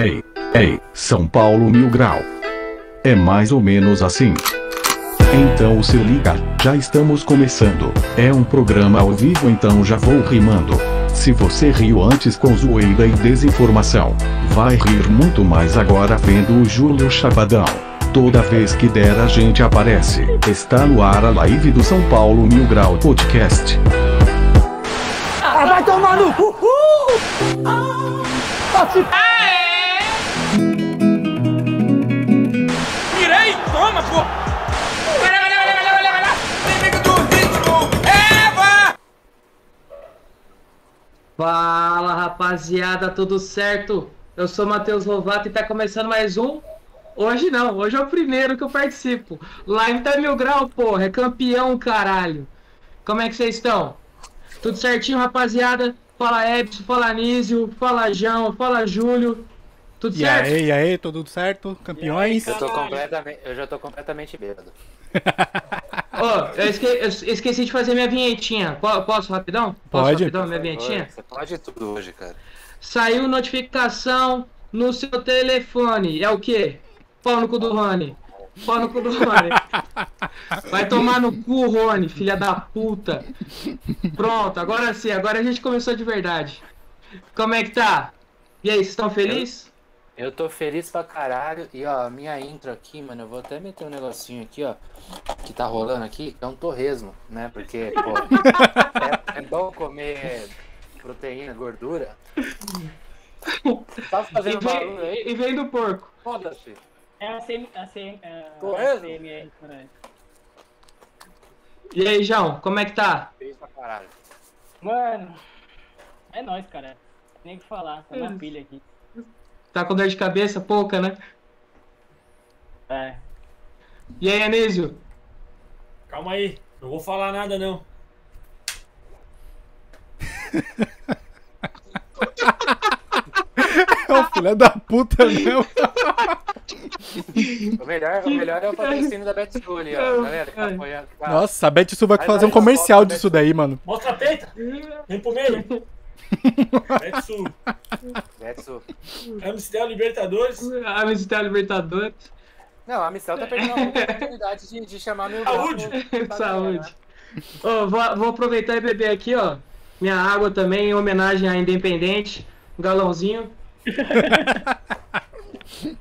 Ei, ei, São Paulo Mil Grau. É mais ou menos assim. Então se liga, já estamos começando. É um programa ao vivo, então já vou rimando. Se você riu antes com zoeira e desinformação, vai rir muito mais agora vendo o Júlio Chapadão. Toda vez que der a gente aparece. Está no ar a live do São Paulo Mil Grau Podcast. Ah, vai tomar no cu! Uh! Ah, Fala rapaziada, tudo certo? Eu sou Matheus Lovato e tá começando mais um. Hoje não, hoje é o primeiro que eu participo. Live tá mil grau, porra, é campeão, caralho. Como é que vocês estão? Tudo certinho, rapaziada? Fala Epson, fala Anísio, fala João, fala Júlio. Tudo E certo? aí, e aí, tudo certo? Campeões? Eu, tô completamente, eu já tô completamente bêbado. Ô, eu, esque- eu esqueci de fazer minha vinhetinha. Po- Posso rapidão? Posso Pode. rapidão minha vinhetinha? Você pode tudo hoje, cara. Saiu notificação no seu telefone. É o quê? Pau no cu do Rony. Pau no cu do Rony. Vai tomar no cu, Rony, filha da puta. Pronto, agora sim, agora a gente começou de verdade. Como é que tá? E aí, vocês estão felizes? Eu tô feliz pra caralho. E ó, a minha intro aqui, mano, eu vou até meter um negocinho aqui, ó. Que tá rolando aqui, é um torresmo, né? Porque, pô, é, é bom comer proteína, gordura. Tá E fazendo barulho vem, aí? e vem do porco. Foda-se. É a CM, a CM, a? CMR, caralho. E aí, João, como é que tá? Feliz pra caralho. Mano, é nóis, cara. Nem o que falar, tá na pilha aqui. Tá com dor de cabeça? Pouca, né? É. E aí, Anísio? Calma aí, não vou falar nada não. É o filho da puta mesmo. O melhor, o melhor é o patrocínio da Betsul ali, ó. Galera, que tá apoiando. que tá- Nossa, a Betsu vai Vai, fazer um comercial disso daí, mano. Mostra a peita, vem pro meio. Betsu, Betsul. Amistel Libertadores. A Mistério Libertadores. Não, a missão tá perdendo uma oportunidade de, de chamar meu Saúde! grupo pra Saúde. Ô, vou, vou aproveitar e beber aqui, ó. Minha água também, em homenagem à Independente. Um galãozinho.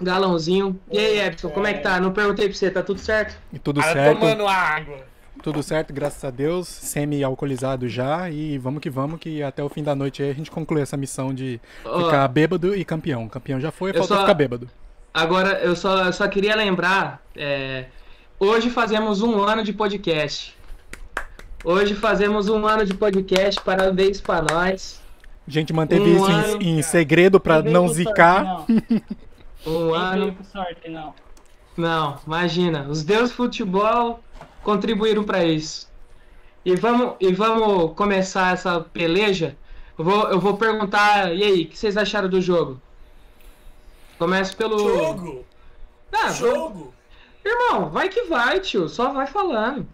galãozinho. E aí, Epson, como é que tá? Não perguntei pra você, tá tudo certo? E tudo Cara certo. tomando água. Tudo certo, graças a Deus. Semi-alcoolizado já. E vamos que vamos, que até o fim da noite aí a gente conclui essa missão de Ó, ficar bêbado e campeão. Campeão já foi, Eu falta só- ficar bêbado. Agora, eu só, eu só queria lembrar. é, hoje fazemos um ano de podcast. Hoje fazemos um ano de podcast. Parabéns pra nós. A gente manteve Um isso ano, em, em segredo pra não com sorte, zicar. Não, Um ano. sorte, não. Não, imagina. Os deuses do futebol contribuíram para isso. E vamos, e vamos começar essa peleja. Eu vou, eu vou perguntar, e aí, o que vocês acharam do jogo? Começo pelo. Jogo, Ah, jogo. Irmão, vai que vai, tio. Só vai falando.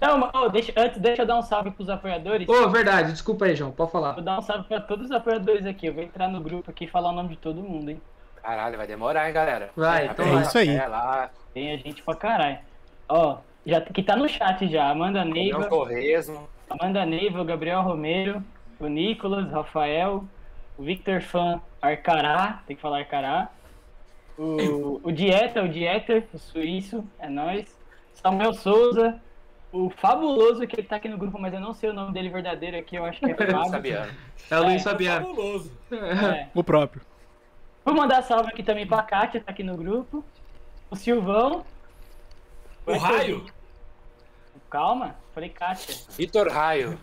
Não, mas, ô, deixa, antes, deixa eu dar um salve pros apoiadores. Ô, verdade, desculpa aí, João. Pode falar. Vou dar um salve pra todos os apoiadores aqui. Eu vou entrar no grupo aqui e falar o nome de todo mundo, hein? Caralho, vai demorar, hein, galera? Vai, então É isso aí. É lá, Tem a gente pra caralho. Ó, já, que tá no chat já. Amanda Neiva. Amanda Neiva, o Gabriel Romero, o Nicolas, Rafael, o Victor Fan Arcará, tem que falar Arcará. O, o Dieta, o Dieter, o suíço, é nóis. Samuel Souza, o fabuloso que ele tá aqui no grupo, mas eu não sei o nome dele verdadeiro aqui, eu acho que é Fábio. Sabiano. É o Luiz É, Fabiano. Fabuloso. É. O próprio. Vou mandar salve aqui também pra Kátia, tá aqui no grupo. O Silvão. O raio. Calma, falei Kátia. Vitor Raio.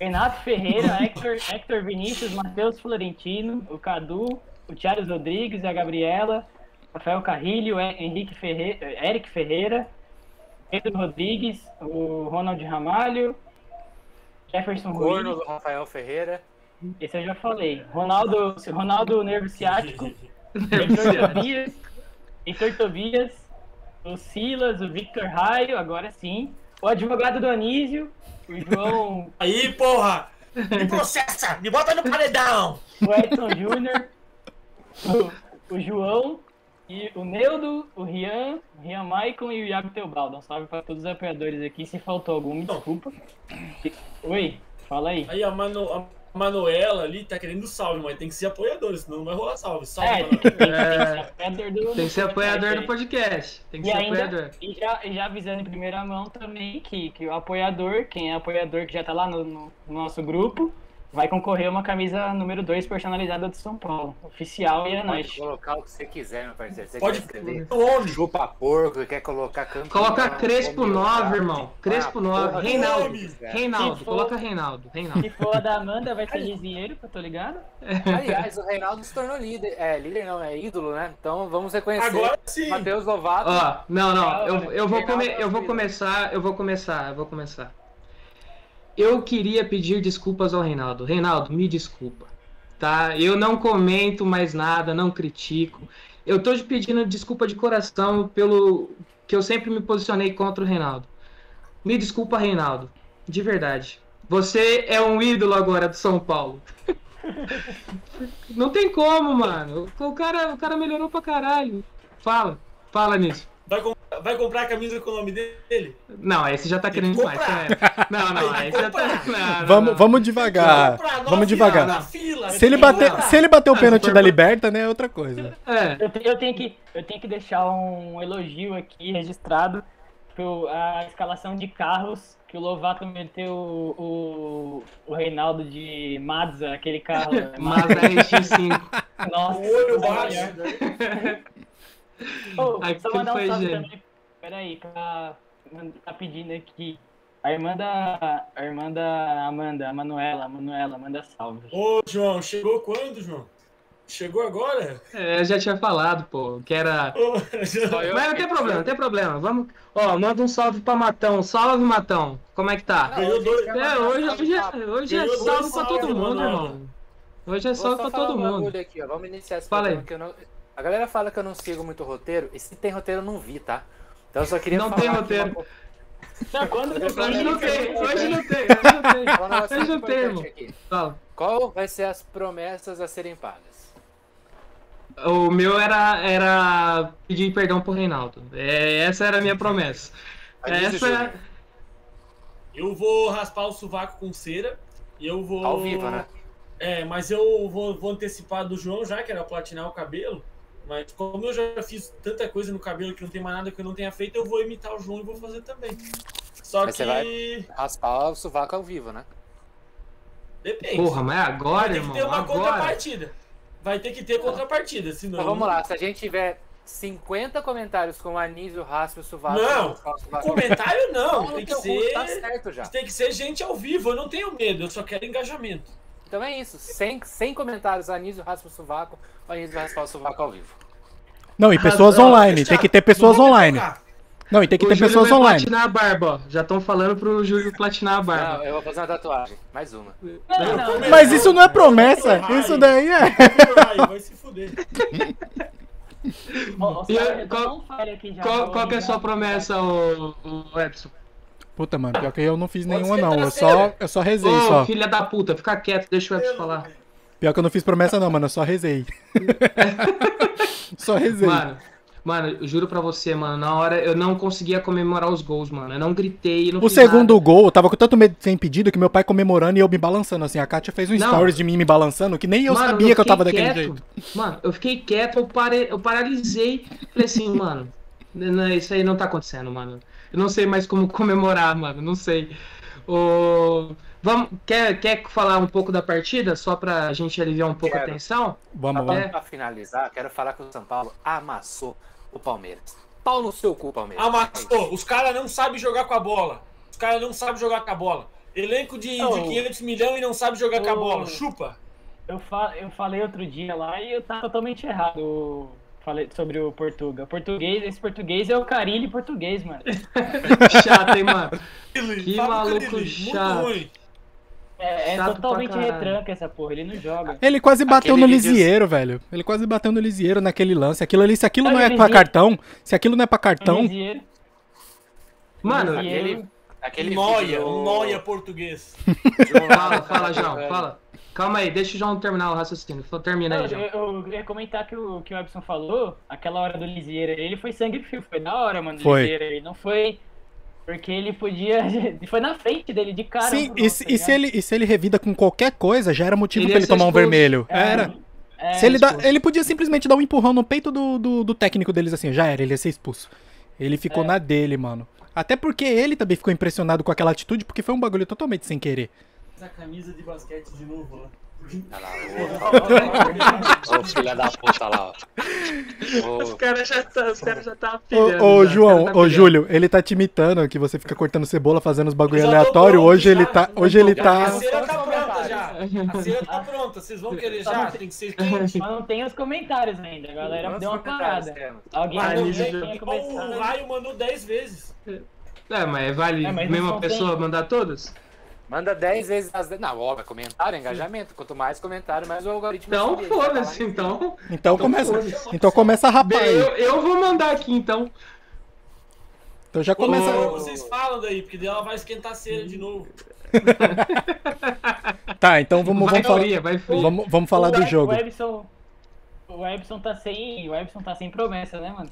Renato Ferreira, Hector, Hector Vinícius, Matheus Florentino, o Cadu, o Thiago Rodrigues, a Gabriela, Rafael Carrilho, Henrique Ferreira, Eric Ferreira, Pedro Rodrigues, o Ronald Ramalho, Jefferson Corno do Rafael Ferreira. esse eu já falei. Ronaldo, Ronaldo Nervo Ciático, Heitor Tobias, Heitor Tobias, o Silas, o Victor Raio, agora sim, o advogado do Anísio, o João Aí, porra. Me processa, me bota no paredão. o Edson Júnior, o, o João, e o Neudo, o Rian, o Rian Maicon e o Iago Teobaldo. Um salve pra todos os apoiadores aqui. Se faltou algum, me desculpa. Oi, fala aí. Aí a, Mano, a Manuela ali tá querendo salve, mas tem que ser apoiador, senão não vai rolar salve. Salve, É, Manuela. tem, tem, É. tem que ser apoiador do Tem que ser apoiador do podcast. Tem que E ser ainda, apoiador. e já, já avisando em primeira mão também que, que o apoiador, quem é apoiador que já tá lá no, no- no nosso grupo, vai concorrer uma camisa número 2 personalizada do São Paulo. Oficial e é Pode nóis. colocar o que você quiser, meu parceiro. Você Pode quer escrever Nome. chupa porco, quer colocar campeão. Coloca Crespo humildade, 9, irmão. Crespo ah, 9. porra, Reinaldo. Reinaldo. For- Coloca Reinaldo. Reinaldo. Se for a da Amanda, vai ser Lisieiro, que eu tô ligado. Aliás, o Reinaldo se tornou líder. É, líder não, é ídolo, né? Então vamos reconhecer. Agora sim. Matheus Lovato. Ó, não, não, eu, eu vou, come, eu vou Assunção. começar, eu vou começar, eu vou começar. Eu queria pedir desculpas ao Reinaldo. Reinaldo, me desculpa, tá? Eu não comento mais nada, não critico. Eu tô te pedindo desculpa de coração pelo que eu sempre me posicionei contra o Reinaldo. Me desculpa, Reinaldo, de verdade. Você é um ídolo agora do São Paulo. Não tem como, mano. O cara, o cara melhorou pra caralho. Fala, fala nisso. Vai, com- vai comprar a camisa com o nome dele? Não, esse já tá Tem querendo que demais. comprar. é. Não, não, que esse já tá. Não, não, Vamos, não. vamos devagar. Comprar, Vamos devagar. na fila, Se ele bater, comprar. se ele bater o Ah, pênalti da Liberta, né, é outra coisa. É. Eu, eu tenho que, eu tenho que deixar um elogio aqui registrado pro, a escalação de carros que o Lovato meteu o, o, o Reinaldo de Mazda, aquele carro. né? Mazda RX5. Nossa, O olho baixo. Ô, Aquilo só mandar um salve gênio. também. Peraí, pra, tá pedindo aqui. A irmã da. A irmã da Amanda, a Manuela, a Manuela, manda salve. Ô, João, chegou quando, João? Chegou agora? É, eu já tinha falado, pô, que era. Ô, eu Mas não tem problema, não tem problema. Vamos. Ó, manda um salve pra Matão. Salve, Matão. Como é que tá? Ganhou dois. É, hoje, hoje, é, hoje é salve pra todo mundo, irmão. Hoje é salve pra todo mundo. bagulho aqui, ó. Vamos iniciar esse Fala programa aí. A galera fala que eu não sigo muito roteiro, e se tem roteiro eu não vi, tá? Então eu só queria Não falar tem aqui roteiro. uma- Não, quando Hoje Hoje não tem, hoje não tem, hoje não tem. Hoje não tem. Qual vai ser as promessas a serem pagas? O meu era, era pedir perdão pro Reinaldo. É, essa era a minha promessa. Essa. Eu vou raspar o sovaco com cera. E eu vou. Ao vivo, né? É, mas eu vou, vou antecipar do João já, que era platinar o cabelo. Mas como eu já fiz tanta coisa no cabelo que não tem mais nada que eu não tenha feito, eu vou imitar o João e vou fazer também. Só Mas que. você vai- Raspar o sovaco ao vivo, né? Depende. Porra, mas agora, vai ter irmão. que ter uma agora. contrapartida. Vai ter que ter contrapartida, senão. Então vamos lá, se a gente tiver 50 comentários com o Anísio, raspa o sovaco. Não, o. Comentário não, tem que cu, ser. Tá certo já. Tem que ser gente ao vivo, eu não tenho medo, eu só quero engajamento. Então é isso, 100, 100 comentários, Anísio raspa o sovaco, o Anísio vai raspar o sovaco ao vivo. Não, e pessoas Razão, online. Tem que ter pessoas online. Não, e tem que O ter Júlio pessoas online. platinar a barba, ó. Já estão falando pro Júlio platinar a barba. Não, eu vou fazer uma tatuagem, mais uma. Não, não, não. Mas isso não é promessa. Isso daí é. Ai, vai se fuder. E já qual-. Qual, qual que é a sua promessa, ô, ô Epson? Puta, mano, pior que eu não fiz nenhuma, não. Eu só, eu só rezei, Ô, só. filha da puta, fica quieto, deixa o Epson falar. Pior que eu não fiz promessa, não, mano. Eu só rezei. só rezei. Mano, mano, eu juro pra você, mano, na hora eu não conseguia comemorar os gols, mano. Eu não gritei, não O fiz segundo nada. gol, eu tava com tanto medo de ser impedido que meu pai comemorando e eu me balançando assim. A Kátia fez um Não. stories de mim me balançando que nem eu Mano, sabia que eu tava daquele quieto. jeito. Mano, eu fiquei quieto, eu, pare... eu paralisei. Falei assim, mano, não, isso aí não tá acontecendo, mano. Eu não sei mais como comemorar, mano, não sei. Ô, Vamos, quer, quer falar um pouco da partida, só pra gente aliviar um pouco a Quero. tensão? Vamos, Pra, vamos. É. pra finalizar, quero falar que o São Paulo amassou o Palmeiras. Pau no seu cu, Palmeiras. Amassou. Os caras não sabem jogar com a bola. Os caras não sabem jogar com a bola. Elenco de, de Não. 500 milhões e não sabe jogar com a bola. Chupa. Eu, fa eu falei outro dia lá e eu tava totalmente errado. Falei sobre o Portugal. Português, esse português é o Carilli português, mano. Chato, hein, mano? Que maluco Carilli, chato. É, é Chato totalmente retranca essa porra, ele não joga. Ele quase bateu Aquele no Lisieiro, velho. Ele quase bateu no Lisieiro naquele lance. Aquilo ali, se aquilo não é pra cartão, se aquilo não é pra cartão, Lisieiro, Mano, Lisieiro, Aquele, aquele Noia, vídeo um noia português. um fala, fala, João, fala. Calma aí, deixa o João terminar o raciocínio. Termina aí, João. eu, eu ia comentar que o que o Ebson falou, aquela hora do Lisieira, ele foi sangue frio, foi da hora, mano. do Foi. Lisieira, ele não foi. Porque ele podia. Foi na frente dele, de cara. Sim, pro e, gol, se- tá e se ele, e se ele revida com qualquer coisa, já era motivo Ele pra ele tomar um expulso. vermelho. É, Era. é, Se ele, dá, ele podia simplesmente dar um empurrão no peito do, do, do técnico deles assim, já era, ele ia ser expulso. Ele ficou É. na dele, mano. Até porque ele também ficou impressionado com aquela atitude, porque foi um bagulho totalmente sem querer. Essa camisa de basquete de novo lá. Olha lá, ô, ô, filha da puta lá, ó. Os Ô, caras já tá, os caras já tá Ô, pilhando, ô, já, João, tá ô. Júlio, ele tá te imitando, que você fica cortando cebola, fazendo os bagulho aleatório. pronto, Hoje ele já. tá. Hoje ele A tá. cera tá pronta já. A cera tá pronta. Vocês vão querer já? Tem que ser quente. Mas não tem os comentários ainda, a galera deu uma parada. Alguém o? Raio mandou 10 vezes. É, mas vale É, mas mesma não tem- pessoa mandar todos? Manda 10 vezes as 10. Não, óbvio, comentário, engajamento. Quanto mais comentário, mais o algoritmo. Então foda-se, falar. então. Então começa. Então começa a rapar Eu, aí. eu vou mandar aqui então. Então já começa. Ô, Vocês falam daí, porque daí ela vai esquentar a cera de novo. Tá, então vamos, vai vamos falar. fria, vai fria. Vamos, vamos falar O do jogo. O Ebson, o Ebson tá sem. O Ebson tá sem promessa, né, mano?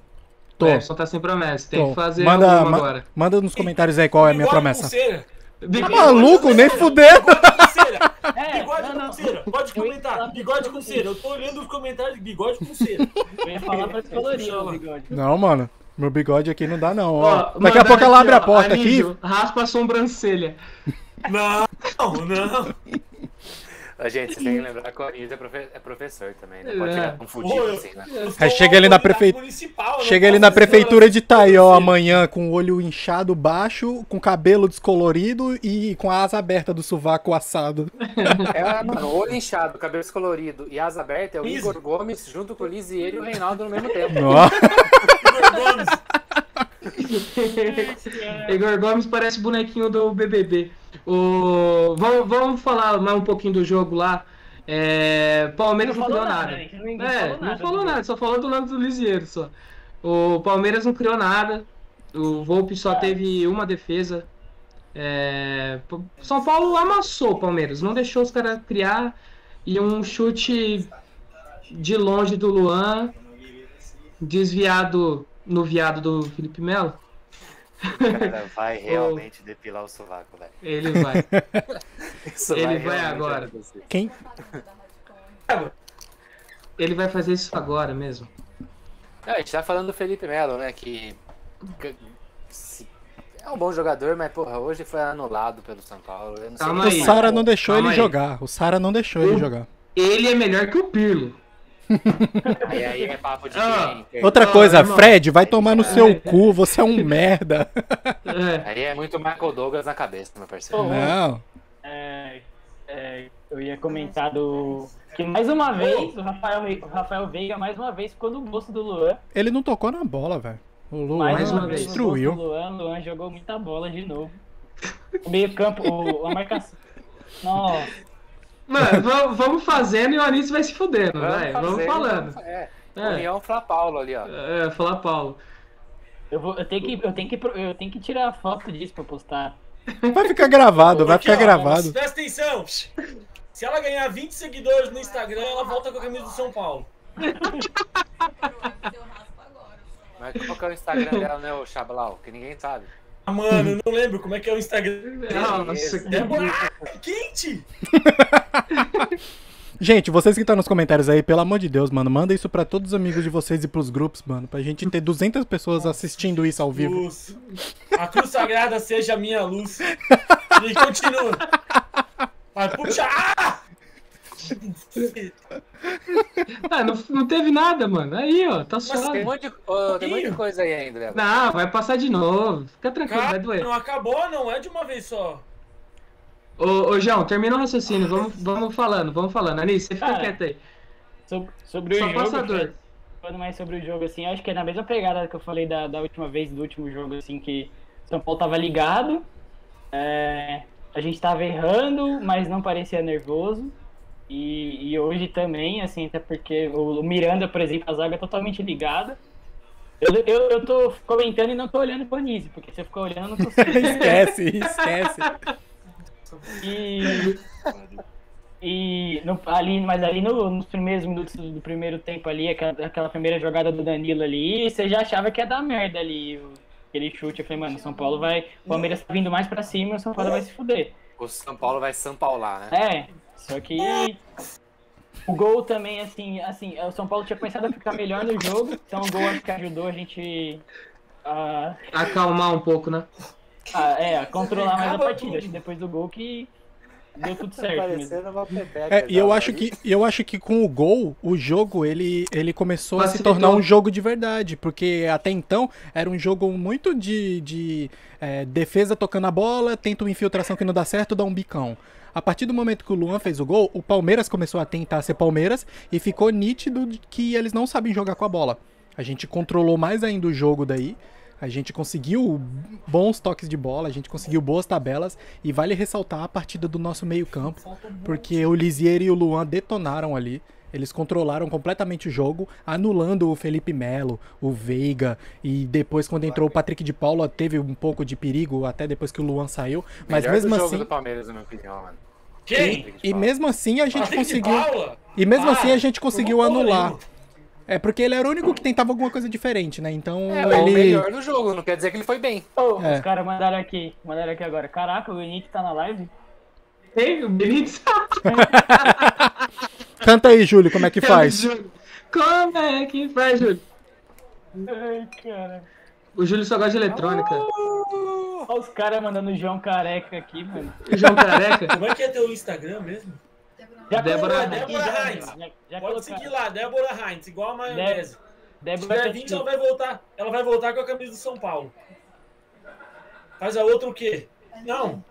Tô. É, só tá sem promessa, tem tô. que fazer Manda, alguma ma- agora. manda nos comentários aí qual é a minha promessa. com cera. Tá maluco? Nem fudendo! Bigode com cera. É, Bigode não, não. com cera. Pode comentar. Bigode com cera. Eu tô olhando os comentários de bigode com cera. Eu ia falar pra descolorir o bigode. Não, mano. Meu bigode aqui não dá, não. Ó, Ó, Daqui a pouco ela abre ó, a porta aqui. Raspa a sobrancelha. Não, não. Gente, vocês têm que lembrar que o Anísio é, profe- é professor também, né? Pode É. chegar confundido Ô, eu- assim, né? Aí chega ele na eu não Chega ele posso na prefeitura de você. amanhã com o olho inchado baixo, com cabelo descolorido e com a asa aberta do sovaco assado. É, mano, olho inchado, cabelo descolorido e asa aberta é o. Igor Gomes junto com o Lisieiro e o Reinaldo no mesmo tempo. Igor Gomes. Igor Gomes parece bonequinho do BBB. O... Vamos, vamos falar mais um pouquinho do jogo lá. É... Palmeiras não, Não falou criou nada, nada. ninguém É, falou não nada falou do nada, só falou do lado do Lisieiro só. O Palmeiras não criou nada. O Volpe só teve uma defesa. É... São Paulo amassou o Palmeiras, não deixou os caras criar. E um chute de longe do Luan, desviado no viado do Felipe Melo. Cara, vai realmente depilar o sovaco, velho. Ele vai. Isso Ele vai realmente agora. quem? Ele vai fazer isso agora mesmo. Não, a gente tá falando do Felipe Melo, né? Que. É um bom jogador, mas, porra, hoje foi anulado pelo São Paulo. Eu não sei Calma O. Sara não deixou Calma ele aí. jogar. O Sara não deixou ele Uh. jogar. Ele é melhor que o Pirlo. Aí, aí é papo de Ah. Outra Não, coisa, irmão. Fred, vai tomar no seu cu, você é um merda. É. Aí é muito Michael Douglas na cabeça, meu parceiro. Não. É, é, eu ia comentar do. Que mais uma vez, o Rafael, o Rafael Veiga mais uma vez ficou no bolso do Luan. Ele não tocou na bola, velho. O Luan Mais uma vez no destruiu. do Luan. O Luan jogou muita bola de novo. O meio campo, o, a marcação. Nossa, Mano, vamos, fazendo e o Anísio vai se fudendo, vai. Vamos fazer, falando. vamos- É. É. União Fla Paulo ali, ó. É, falar Paulo. eu, vou, eu, tenho que, eu, tenho que, eu tenho que tirar foto disso pra postar. Vai ficar gravado, vai ficar ó, gravado. Presta atenção. Se ela ganhar 20 seguidores no Instagram, ela volta com a camisa do São Paulo. Mas qual que é o Instagram dela, né, o Xablau? Que ninguém sabe. Ah, mano, eu não lembro como é que é o Instagram. Nossa, que É ah, quente! Gente, vocês que estão nos comentários aí, pelo amor de Deus, mano, manda isso pra todos os amigos de vocês e pros grupos, mano, pra gente ter 200 pessoas assistindo isso ao vivo. Luz. A cruz sagrada seja a minha luz. E continua. Vai, puxa! Ah! Ah, não, não teve nada, mano. Aí, ó, tá Tem um suave. monte de, ô, tem um monte de coisa aí ainda, Léo. Não, vai passar de novo. Fica tranquilo, vai Cara, doer. não acabou, não é de uma vez só. Ô, ô, João, termina o raciocínio. Vamos, vamos falando, vamos falando. Anísio, você fica Cara, quieto aí. Sobre, sobre o Só jogo. passador. Falando mais sobre o jogo, assim, acho que é na mesma pegada que eu falei da, da última vez, do último jogo, assim, que São Paulo tava ligado, é, a gente tava errando, mas não parecia nervoso. E, e hoje também, assim, até porque o, o Miranda, por exemplo, a zaga é totalmente ligada. Eu, eu, eu tô comentando e não tô olhando pro Anísio, porque se eu ficar olhando, eu não consigo. esquece, esquece. E, E no- ali, mas ali no- nos primeiros minutos do, do primeiro tempo ali, aquela, aquela primeira jogada do Danilo ali, você já achava que ia dar merda ali. Aquele chute, eu falei, mano, o São Paulo vai. O Palmeiras tá vindo mais pra cima, o São Paulo vai se fuder. O São Paulo vai São Paular, né? É, só que o gol também, assim, assim, o São Paulo tinha começado a ficar melhor no jogo, então o gol acho que ajudou a gente a, Acalmar um pouco, né? a- é, a controlar mais a partida. Acho que depois do gol que deu tudo certo. É, e eu acho que eu acho que com o gol, o jogo ele, ele começou a se tornar um jogo de verdade, porque até então era um jogo muito de, de é, defesa tocando a bola, tenta uma infiltração que não dá certo, dá um bicão. A partir do momento que o Luan fez o gol, o Palmeiras começou a tentar ser Palmeiras e ficou nítido que eles não sabem jogar com a bola. A gente controlou mais ainda o jogo daí. A gente conseguiu bons toques de bola, a gente conseguiu boas tabelas e vale ressaltar a partida do nosso meio-campo, porque o Lisier e o Luan detonaram ali. Eles controlaram completamente o jogo, anulando o Felipe Melo, o Veiga, e depois, quando entrou o Patrick de Paula, teve um pouco de perigo, até depois que o Luan saiu. Mas Melhor mesmo do jogo assim. do Palmeiras, na minha opinião, mano. Quem? E mesmo assim a gente conseguiu. E mesmo Ah, assim a gente conseguiu anular. É porque ele era o único que tentava alguma coisa diferente, né? Então É, o ele. melhor do jogo, não quer dizer que ele foi bem. Ô, É. Os caras mandaram aqui, mandaram aqui agora. Caraca, o Henrique tá na live? Ei, o Benítez. Canta aí, Júlio, como é que faz? Como é que faz, Júlio? Ai, cara. O Júlio só gosta de eletrônica. Olha os caras mandando o João Careca aqui, mano. João Careca. Como é que é teu Instagram mesmo? Já Débora Débora já, Heinz. já, já Pode colocaram. seguir lá, Débora Heinz, igual a maionese. Se Débora tiver 20, ela vai voltar. Ela vai voltar com a camisa do São Paulo. Faz a outra o quê? Não.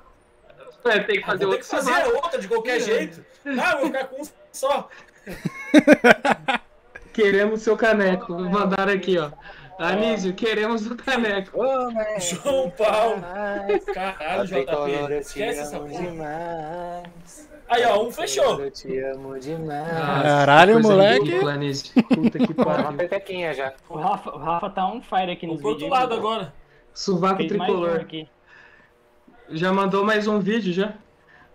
É, tem que Ah, fazer ter outro que fazer a outra de qualquer jeito. Ah, eu vou ficar com um só. Queremos seu caneco. Mandaram aqui, ó. Anísio, queremos o caneco. João Paulo. Caralho, JP. eu te Esquece essa porra. demais. Aí, ó, um fechou. Eu te amo demais. Caralho, Coisa moleque. Puta que pariu. pepequinha já. O Rafa, o Rafa tá on fire aqui nos Vou pro outro lado agora. Fez um tricolor. aqui. Já mandou mais um vídeo, já?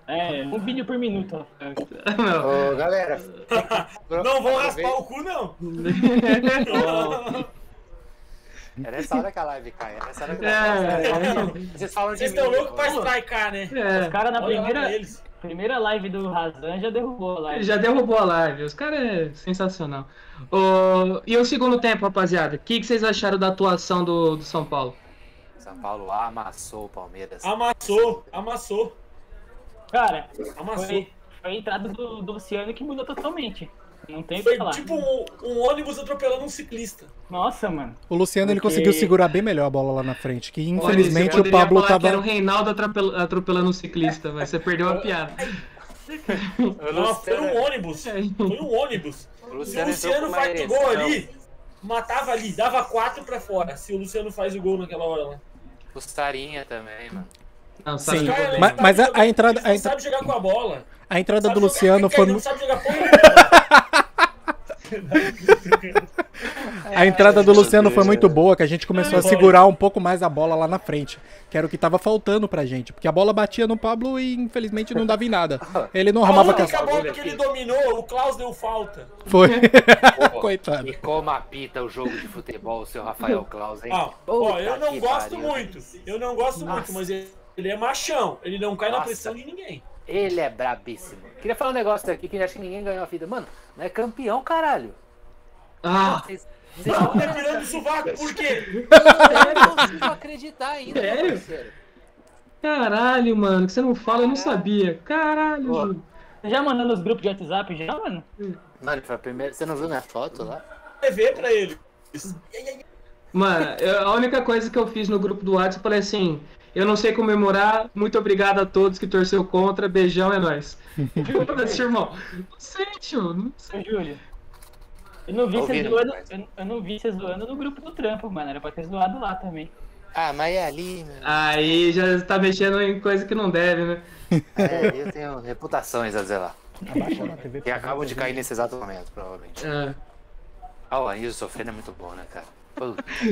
É, um vídeo por minuto. Não. Ô, galera. Não vão raspar o cu, não. É nessa hora que a live cai. É nessa hora que a É, live cai. Vocês falam de Vocês estão loucos pra pô. strikear, né? é. Os caras na Olha primeira, eles. primeira live do Razan já derrubou a live. Já derrubou a live. Os caras é sensacional. Ô, e o segundo tempo, rapaziada? O que, que vocês acharam da atuação do, do São Paulo? São Paulo amassou o Palmeiras. Amassou, amassou, Cara, amassou. foi, foi a entrada do, do Luciano que mudou totalmente. Não tem Foi falar. tipo um, um ônibus atropelando um ciclista. Nossa, mano. O Luciano ele Porque- conseguiu segurar bem melhor a bola lá na frente, que Olha, infelizmente você o Pablo falar que Era o tava. Reinaldo atropel- atropelando um ciclista, mas você perdeu a piada. Não, foi Luciano, um ônibus. Foi um ônibus. o Se o Luciano Luciano faz o gol ali, matava ali, dava quatro pra fora. Se o Luciano faz o gol naquela hora lá. O Sarinha também, mano. Não, sabe Sim, Cara, ele mas- mas a- a entrada- ele não a entra- sabe jogar com a bola. A entrada Sabe do Luciano ele foi. Não sabe jogar porra. A entrada do Luciano foi muito boa, que a gente começou a segurar um pouco mais a bola lá na frente, que era o que tava faltando pra gente, porque a bola batia no Pablo e infelizmente não dava em nada. Ele não A arrumava com única a... bola que ele dominou, o Klaus deu falta. Foi. Coitado. E como apita o jogo de futebol, o seu Rafael Claus, hein? Ah, ó, eu não gosto pariu. muito. Eu não gosto muito, mas ele, ele é machão. Ele não cai na Nossa. pressão de ninguém. Ele é brabíssimo. Queria falar um negócio aqui que acho que ninguém ganhou a vida. Mano, não é campeão, caralho. Ah, Vocês vocês não Tá virando sovaco, por quê? não consigo acreditar ainda, Sério? parceiro. caralho, mano, que você não fala, eu não sabia. Caralho, Pô. Você já mandou nos grupos de WhatsApp já, mano? Mano, foi a primeira. Você não viu minha foto lá? TV pra ele. Mano, eu- a única coisa que eu fiz no grupo do WhatsApp, eu falei assim, eu não sei comemorar, muito obrigado a todos que torceu contra, beijão, é nóis. Foda-se, irmão. Não sei, tio, não sei. Ô, Júlio. Eu não vi você Ouvindo, zoando. mas- Eu, eu não vi você zoando no grupo do trampo, mano. Era pra ter zoado lá também. Ah, mas é ali, meu. Aí já tá mexendo em coisa que não deve, né? É, eu tenho reputações a zelar. Abaixa na TV. Que acabam de cair nesse exato momento, provavelmente. É. Ah, o Anísio sofrendo é muito bom, né, cara?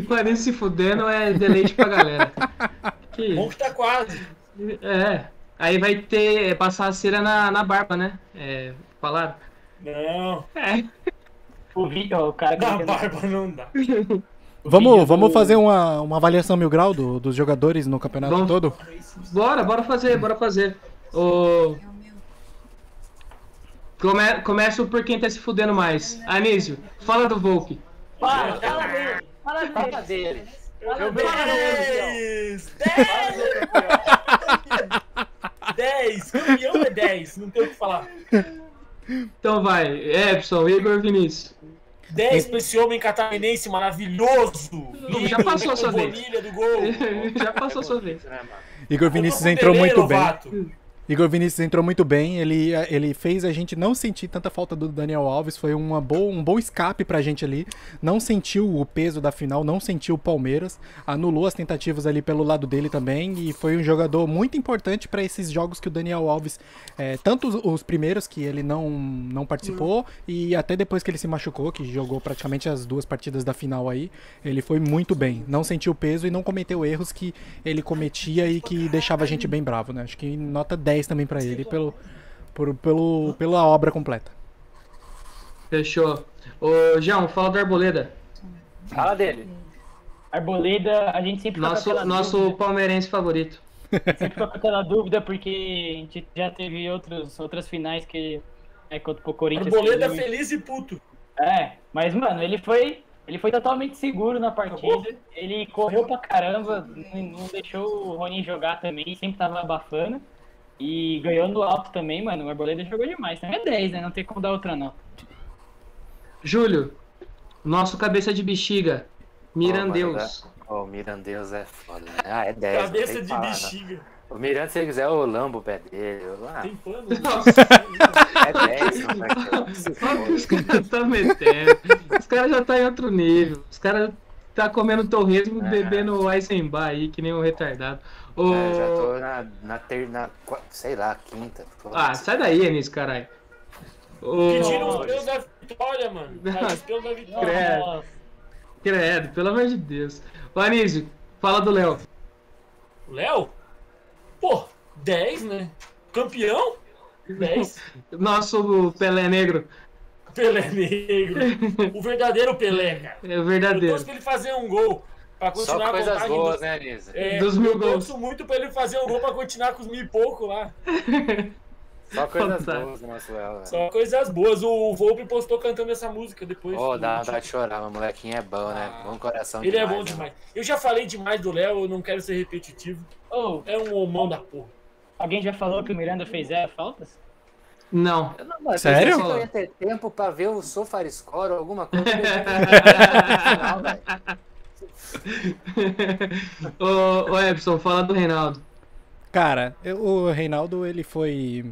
Mano, esse se fudendo é deleite pra galera. Que Bom que tá quase. É. Aí vai ter. Passar a cera na, na barba, né? É. Falaram? Não, É. O vídeo, o cara na barba não dá. Vamos, vamos fazer uma, uma avaliação mil grau do- dos jogadores no campeonato Vamos. todo? Bora, bora fazer, bora fazer. O... Come... Começo por quem tá se fudendo mais. Anísio, fala do Volk. Fala, fala dele. Fala dele. Fala dele. 10! 10! 10! Campeão é 10, não tem o que falar. Então vai, Epson, Igor Vinícius. 10 pra esse homem catarinense maravilhoso. Já passou a sua vez. Bonilha do gol. Já passou a sua vez. Igor Vinícius Eu entrou muito bem. Igor Vinícius entrou muito bem, ele, ele fez a gente não sentir tanta falta do Daniel Alves, foi uma boa, um bom escape pra gente ali. Não sentiu o peso da final, não sentiu o Palmeiras, anulou as tentativas ali pelo lado dele também e foi um jogador muito importante pra esses jogos que o Daniel Alves, é, tanto os, os primeiros que ele não, não participou e até depois que ele se machucou, que jogou praticamente as duas partidas da final aí, ele foi muito bem. Não sentiu o peso e não cometeu erros que ele cometia e que deixava a gente bem bravo, né? Acho que nota 10 também pra ele pelo, por, pelo, pela obra completa. Fechou. Ô, João, fala do Arboleda. Fala dele. Arboleda, a gente sempre fica com Nosso, nosso dúvida, palmeirense favorito. sempre fica com aquela dúvida porque a gente já teve outros, outras finais que é contra o Corinthians. Arboleda feliz e puto. É, mas mano, ele foi ele foi totalmente seguro na partida. Ele correu pra caramba, não não deixou o Ronin jogar também, sempre tava abafando. E ganhou no alto também, mano. O Arboleda jogou demais. Também é 10, né? Não tem como dar outra não. Júlio, nosso cabeça de bexiga. Mirandeus. Ô, o Mirandeus é foda. né? Ah, é 10. não tem Cabeça de falar, não. bexiga. O Miranda, se ele quiser, eu lambo o pé dele. eu- Ah, Tem pano? Nossa, é 10, não vai ter. Se olha o que os caras estão metendo. Os caras já tá em outro nível. Os caras tá comendo torresmo, É. bebendo Eisenbach aí, que nem um retardado. Ô, É, já tô na, na ter, na, qua- sei lá, quinta. Ah, sai daí, Anis, caralho. Ô, Pedindo os pelos da vitória, mano. Os pelos da vitória. Credo. Credo, pelo amor de Deus. Ô, Anísio, fala do Léo. Léo? Pô, 10, né? Campeão? 10. Nosso Pelé Negro. Pelé negro. O verdadeiro Pelé, cara. É o Eu verdadeiro. torço pra ele fazer um gol. Pra Só continuar a coisas boas, dos- né, Nisa? É, Dos mil eu gols. torço muito pra ele fazer um gol pra continuar com os mil e pouco lá. Só coisas Fantástico. boas Léo. velho. Só coisas boas. O Volpe postou cantando essa música depois. Ô, dá vontade de chorar, meu molequinho é bom, né? Ah. Bom coração Ele é demais, bom né? demais. Eu já falei demais do Léo, eu não quero ser repetitivo. Ô, É um homão da porra. alguém já falou que o Miranda fez zero faltas? Não. Eu não, mas eu Sério? eu ia ter tempo pra ver o SofaScore ou alguma coisa. Não, velho. ô, ô, Epson, fala do Reinaldo. Cara, eu- o Reinaldo, ele foi.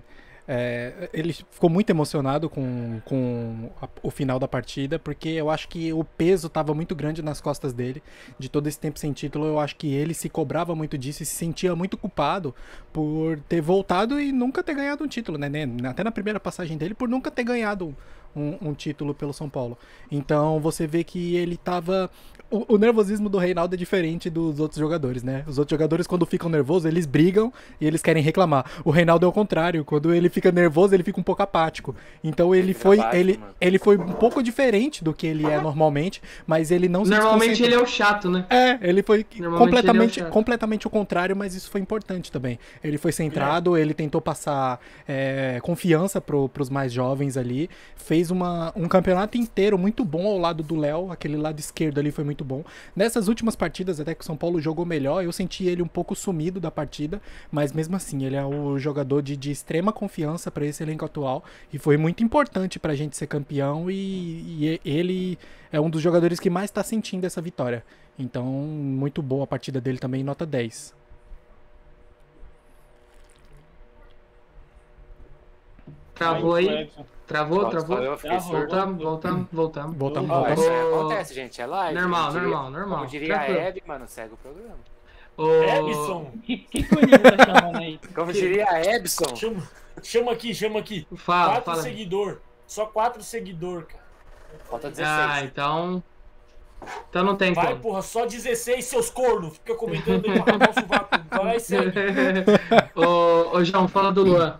É, ele ficou muito emocionado com, com a- o final da partida, porque eu acho que o peso tava muito grande nas costas dele, de todo esse tempo sem título. Eu acho que ele se cobrava muito disso e se sentia muito culpado por ter voltado e nunca ter ganhado um título, né? Até na primeira passagem dele, por nunca ter ganhado um, um título pelo São Paulo. Então você vê que ele tava. O, o nervosismo do Reinaldo é diferente dos outros jogadores, né? Os outros jogadores, quando ficam nervosos, eles brigam e eles querem reclamar. O Reinaldo é o contrário. Quando ele fica nervoso, ele fica um pouco apático. Então ele fica foi. apático, Ele, mano. ele foi um pouco diferente do que ele é normalmente, mas ele não se Normalmente ele é o chato, né? É, ele foi completamente, ele é o completamente o contrário, mas isso foi importante também. Ele foi centrado, ele tentou passar é, confiança pro, pros mais jovens ali, fez uma, um campeonato inteiro muito bom ao lado do Léo, aquele lado esquerdo ali foi muito bom. Nessas últimas partidas, até que o São Paulo jogou melhor, eu senti ele um pouco sumido da partida, mas mesmo assim, ele é o jogador de, de extrema confiança para esse elenco atual e foi muito importante pra gente ser campeão e, e ele é um dos jogadores que mais tá sentindo essa vitória. Então, muito boa a partida dele também, nota 10. Travou aí? Travou, travou? só eu fiquei Travou. Voltamos, voltamos, voltamos. Voltamos, voltamos. Ô, acontece, gente. É live. normal, diria- normal, normal. Como diria a Tranquilo. Hebe, mano, segue o programa. Ô, Ebson. Que, que Nino tá chamando aí? Como diria a Ebson. Chama, chama aqui, chama aqui. Fala, quatro fala. seguidor. Só quatro seguidor, cara. Falta 16. Ah, então. Então não tem Vai, como. porra, só 16, seus cornos. Fica comentando aí pra rapar o sovaco. Vai, segue. ô, ô, João, fala do Luan.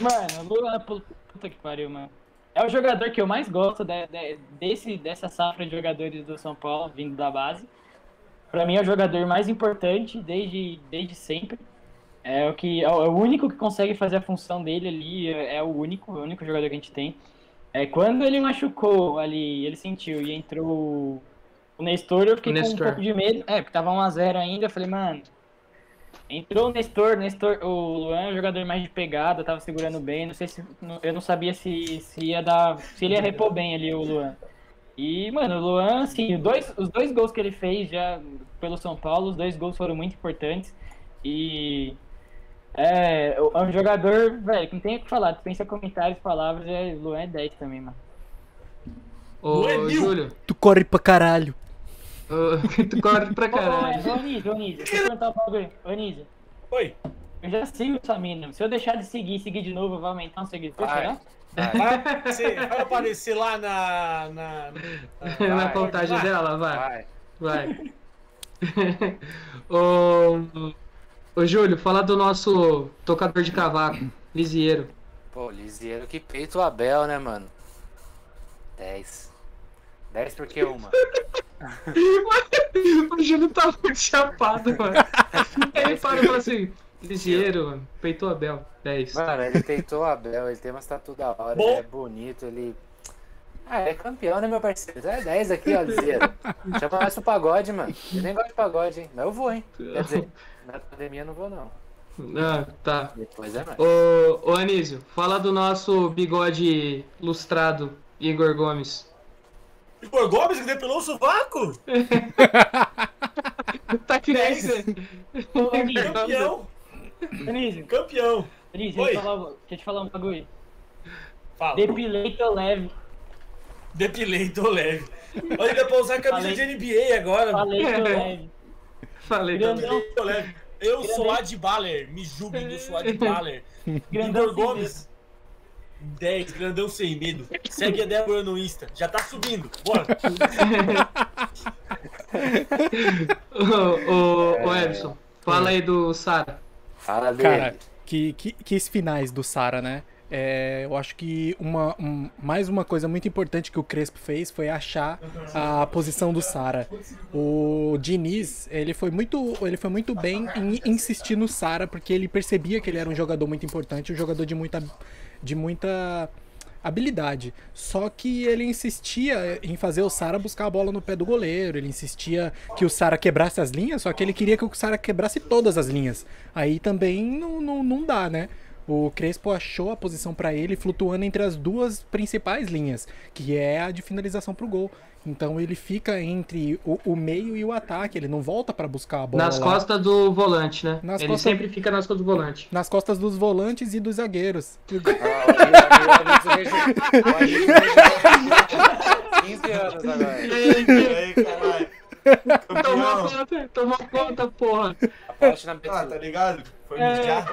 Mano, o Luan, puta que pariu, mano. É o jogador que eu mais gosto de- de- desse, dessa safra de jogadores do São Paulo, vindo da base. Pra mim é o jogador mais importante desde, desde sempre. É o, que, é o é único que consegue fazer a função dele ali, é, é o único, é o único jogador que a gente tem. É, quando ele machucou ali, ele sentiu e entrou o Nestor, eu fiquei com Nestor. um pouco de medo. É, porque tava 1x0 ainda, eu falei, mano, Entrou o Nestor, Nestor, o Luan é um jogador mais de pegada, tava segurando bem, não sei se eu não sabia se, se ia dar, se ele ia repor bem ali o Luan. E, mano, o Luan, assim, os dois, os dois gols que ele fez já pelo São Paulo, os dois gols foram muito importantes. E é, é um jogador, velho, que não tem o que falar, dispensa comentários, palavras, é, o Luan é 10 também, mano. Ô, é. Júlio, Tu corre pra caralho. Ô, tu corre pra Ô, caralho. ô, Anísio, ô, Anísio, deixa eu perguntar um bagulho. Ô, Anísio, Oi. eu já sigo sua mina, se eu deixar de seguir e seguir de novo, vai aumentar um seguidor, Vai. será? Vai. Vai aparecer, vai aparecer lá na. na, na- Na contagem vai. dela, vai. Vai. Vai. ô, ô, Júlio, fala do nosso tocador de cavaco, Lisieiro. Pô, Lisieiro que peita o Abel, né, mano? 10. 10 porque uma. O Júlio tá muito chapado, mano. Ele para e fala assim: Lisieiro, mano, peitou a Bel. 10. Mano, ele peitou o Abel, ele tem uma tatu da hora, Bom. ele é bonito, ele. Ah, é campeão, né, meu parceiro? É 10 aqui, ó, Lisieiro. Chama mais pro pagode, mano. Eu nem gosto de pagode, hein? Mas eu vou, hein? Quer dizer, na pandemia eu não vou, não. Ah, tá. Depois é mais. Ô, ô Anísio, fala do nosso bigode lustrado, Igor Gomes. Igor Gomes que depilou o sovaco? Tá que. Ô, Anísio, Campeão. Anísio, Campeão. Anísio, deixa eu, falar, deixa eu te falar um bagulho. Fala. Depilei teu leve. Depilei, tô leve. Olha, dá pra usar a camisa Falei. de NBA agora. Falei teu leve. Falei Grandão. tô leve. Eu sou lá de Baller, me julguem do sou de Baller. Grandão Igor Gomes, 10, grandão sem medo. Segue a Débora no Insta, já tá subindo. Bora. Ô, ô, fala aí do Sara. Fala dele. Cara, que, que, que finais do Sara, né? É, eu acho que uma, um- mais uma coisa muito importante que o Crespo fez foi achar a posição do Sara. O Diniz, ele foi muito, ele foi muito bem em insistir no Sara, porque ele percebia que ele era um jogador muito importante, um jogador de muita, de muita habilidade. Só que ele insistia em fazer o Sara buscar a bola no pé do goleiro, ele insistia que o Sara quebrasse as linhas, só que ele queria que o Sara quebrasse todas as linhas. Aí também não, não, não dá, né? O Crespo achou a posição pra ele flutuando entre as duas principais linhas, que é a de finalização pro gol. Então ele fica entre o, o meio e o ataque, ele não volta pra buscar a bola Nas lá. costas do volante, né? Nas Ele costas- sempre fica nas costas do volante. nas costas dos volantes e dos zagueiros. Ah, o Anísio- o Anísio- o Anísio- 15 anos agora. E aí. Tomou conta, tomou conta, porra. Ah, tá ligado? Foi É. mijar.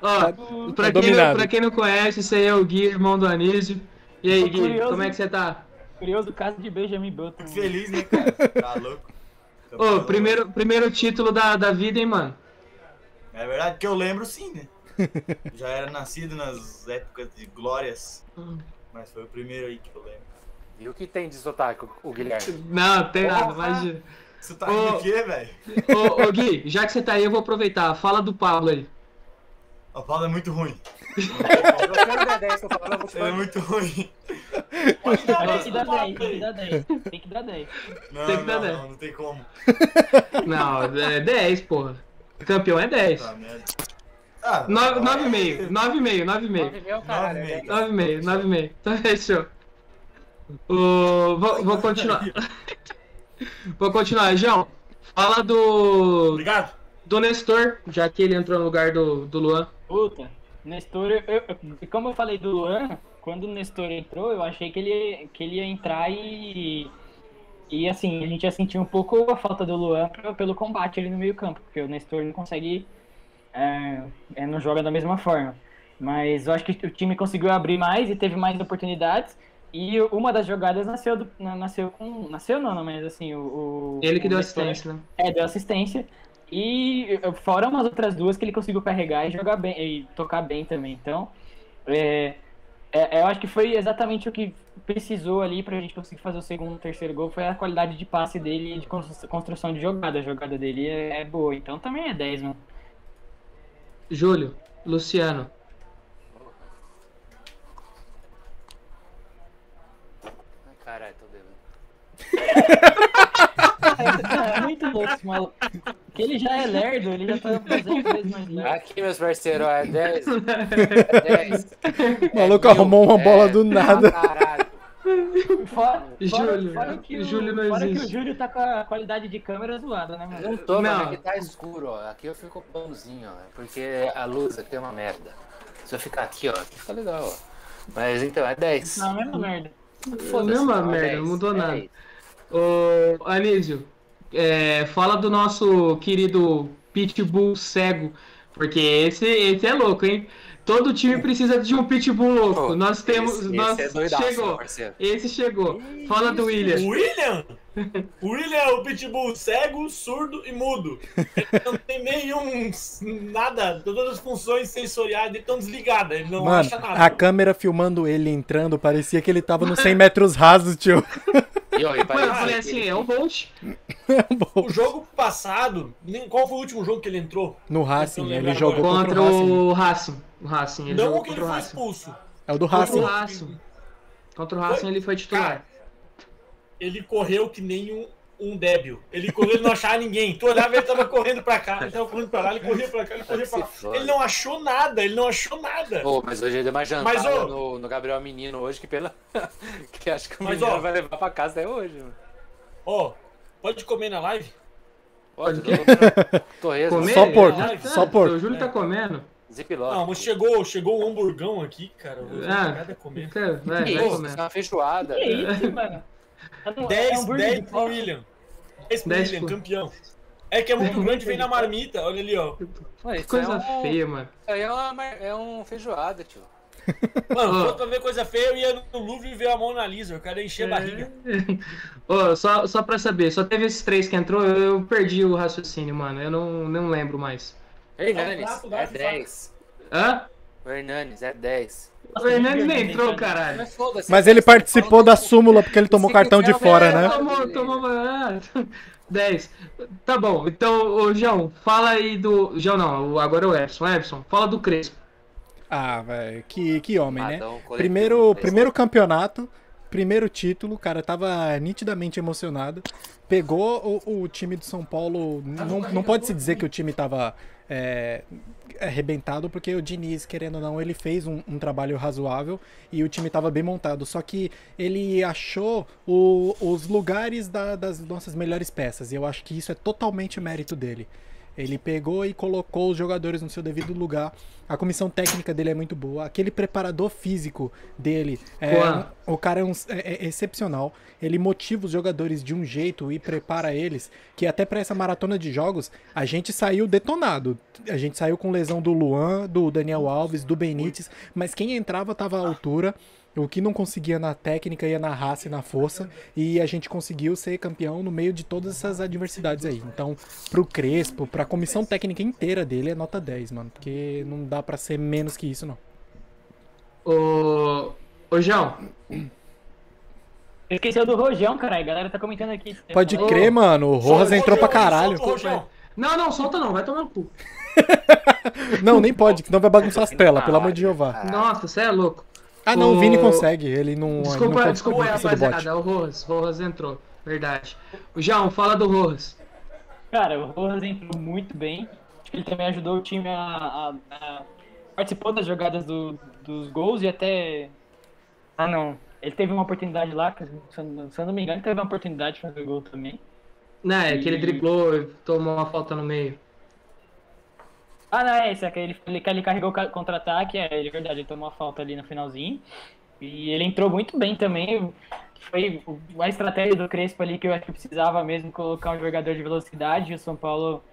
Ó, Tá- pra, tá quem não, pra quem não conhece, esse aí é o Gui, irmão do Anísio. E aí, Gui, curioso. como é que você tá? Curioso caso de Benjamin Button. Feliz, né, cara? Tá louco. Ô, Campeão. primeiro, primeiro título da, da vida, hein, mano? É verdade que eu lembro sim, né? Já era nascido nas épocas de glórias. Mas foi o primeiro aí que eu lembro. E o que tem de sotaque, o Guilherme? Não, tem nada, imagina. Ô. indo o quê, velho? Ô, ô, Gui, já que você tá aí, eu vou aproveitar. Fala do Pablo aí. O Paulo é muito ruim. 10 Ele é muito ruim. Mas tem que dar 10, tem que dar 10. Tem que dar 10. Não, Tem que dar não, dez. não, não tem como. Não, é 10, porra. Campeão é 10. Tá, merda. Ah, 9,5, 9,5, 9,5. 9 mil, caralho. Nove e meio. né? 9,5, 9,5. Então fechou. O... Vou, vou continuar. Vou continuar, João. Fala do. Obrigado. Do Nestor, já que ele entrou no lugar do, do Luan. Puta, Nestor, eu, eu- como eu falei do Luan, quando o Nestor entrou, eu achei que ele, que ele ia entrar e. E assim, a gente ia sentir um pouco a falta do Luan pelo combate ali no meio campo, porque o Nestor não consegue. É, é, não joga da mesma forma. Mas eu acho que o time conseguiu abrir mais e teve mais oportunidades. E uma das jogadas nasceu, do, na- nasceu com. Nasceu não, não, mas assim, o. o- Ele que o deu assistência, né? É, deu assistência. E fora umas outras duas que ele conseguiu carregar e jogar bem, e tocar bem também. Então, é, é- eu acho que foi exatamente o que precisou ali pra gente conseguir fazer o segundo e terceiro gol. Foi a qualidade de passe dele e de constru- construção de jogada. A jogada dele é, é boa. Então também é 10, mano. Júlio, Luciano. Ai, Caralho, tô bêbado. É muito louco esse maluco. Porque ele já é lerdo, ele já tá 200 vezes mais lerdo. Aqui, meus parceiros, é 10. É 10. O maluco arrumou uma bola do nada. Caralho. Fora, Júlio, fora que o, Júlio não fora que o existe. Júlio tá com a qualidade de câmera zoada, né, mano? Não tô, Não. mas aqui tá escuro, ó. Aqui eu fico pãozinho, ó. Porque a luz aqui é uma merda. Se eu ficar aqui, ó, aqui fica legal, ó. Mas então, é 10. Não, mesma merda. Foda-se, mesma não, é merda, 10. não mudou É nada. Ô, Anísio, é, fala do nosso querido Pitbull cego, porque esse, esse é louco, hein? Todo time precisa de um Pitbull louco. Pô, nós temos. esse- nós, esse é doidaço, chegou. parceiro. Esse chegou. Fala do William. O William? O William é o pitbull cego, surdo e mudo. Ele não tem nenhum. nada. Todas as funções sensoriais dele estão desligadas. Ele não Mano, acha nada. a câmera filmando ele entrando, parecia que ele tava nos 100 metros rasos, tio. E, ó, e Mano, eu falei assim, ele- é um Bolt. O jogo passado. nem- Qual foi o último jogo que ele entrou? No Racing, ele jogou agora. contra Contra o Racing. o Racing. Ele Não jogou o que ele contra o foi Racing. expulso. É o do Contra Racing. o Racing. Contra o Racing ele foi titular. Ele correu que nem um, um débil. Ele correu e não achava ninguém. Tu olhava, ele tava correndo pra cá, ele tava correndo pra lá, ele corria pra cá, ele corria pra lá. Ele não achou nada, ele não achou nada. Pô, mas hoje ele deu uma jantada Mas, no, no Gabriel Menino hoje que pela. que acho que o Mas, menino ó- vai levar pra casa até hoje, mano. Ó, pode comer na live? Pode? Torresmo. Comer? Só porco, tá, só porco. O Júlio tá comendo. Ziploc. Não, mas chegou, chegou um hamburgão aqui, cara. Eu vou Ah, nada comer. Fica- Vai, Que vai isso? comer. Isso é uma feijoada. Que isso, mano? Tá no- é 10, hambúrguer 10 de pro. William. 10 pro 10 William, campeão. É que é muito grande, vem na marmita. Olha ali, ó. Mano, Que coisa é um, feia, mano. Isso aí é, uma, mar- é um feijoada, tio. Mano, fosse pra ver coisa feia, eu ia no Louvre e ver a Mona Lisa. Eu quero encher a barriga. Ô, só, só pra saber, só teve esses três que entrou, eu, eu perdi o raciocínio, mano. Eu não, não lembro mais. Hernanes, é fraco. 10. Hã? O Hernanes, é 10. O Hernandes nem entrou, caralho. Mas foda-se. Mas ele participou da súmula porque ele tomou Se cartão de fora, né? Tomou, tomou. Ah, 10. Tá bom, então, ô, João, fala aí do. João não, agora é o Epson. Epson, fala do Crespo. Ah, velho, que, que homem, né? Primeiro, primeiro campeonato, primeiro título, o cara tava nitidamente emocionado. Pegou o, o time do São Paulo. Não, não pode se dizer que o time tava é, arrebentado, porque o Diniz, querendo ou não, ele fez um, um trabalho razoável e o time tava bem montado. Só que ele achou o- os lugares da- das nossas melhores peças. E eu acho que isso é totalmente mérito dele. Ele pegou e colocou os jogadores no seu devido lugar. A comissão técnica dele é muito boa. Aquele preparador físico dele, é, o cara é, um- é- é excepcional. Ele motiva os jogadores de um jeito e prepara eles que até para essa maratona de jogos a gente saiu detonado. A gente saiu com lesão do Luan, do Daniel Alves, do Benítez, mas quem entrava tava à altura. O que não conseguia na técnica ia na raça e na força. E a gente conseguiu ser campeão no meio de todas essas adversidades aí. Então, pro Crespo, pra comissão técnica inteira dele, é nota 10, mano. Porque não dá pra ser menos que isso, não. Ô. Ô, João, Esqueceu do Rojão, caralho. A galera tá comentando aqui. Pode Ô, crer, mano. O Rojas Solta o entrou pra Rojão, caralho. solta o Rojão. Não, não, solta não, vai tomar no cu. Não, nem pode, senão vai bagunçar as telas, pelo amor de Jeová. Nossa, você é louco. Ah, não, o Vini consegue. Ele não. Desculpa, não desculpa, bot. rapaziada, o Rojas, o Rojas entrou, verdade. O João, fala do Rojas. Cara, o Rojas entrou muito bem. Acho que ele também ajudou o time a. a- a- participou das jogadas do- dos gols e até. Ah, não. Ele teve uma oportunidade lá, se eu não não me engano, ele teve uma oportunidade de fazer gol também. Né, que ele driblou e tomou uma falta no meio. Ah, não, é esse, é que ele, ele, ele carregou contra-ataque, é, verdade, ele tomou uma falta ali no finalzinho. E ele entrou muito bem também. Foi a estratégia do Crespo ali que eu acho que precisava mesmo colocar um jogador de velocidade e o São Paulo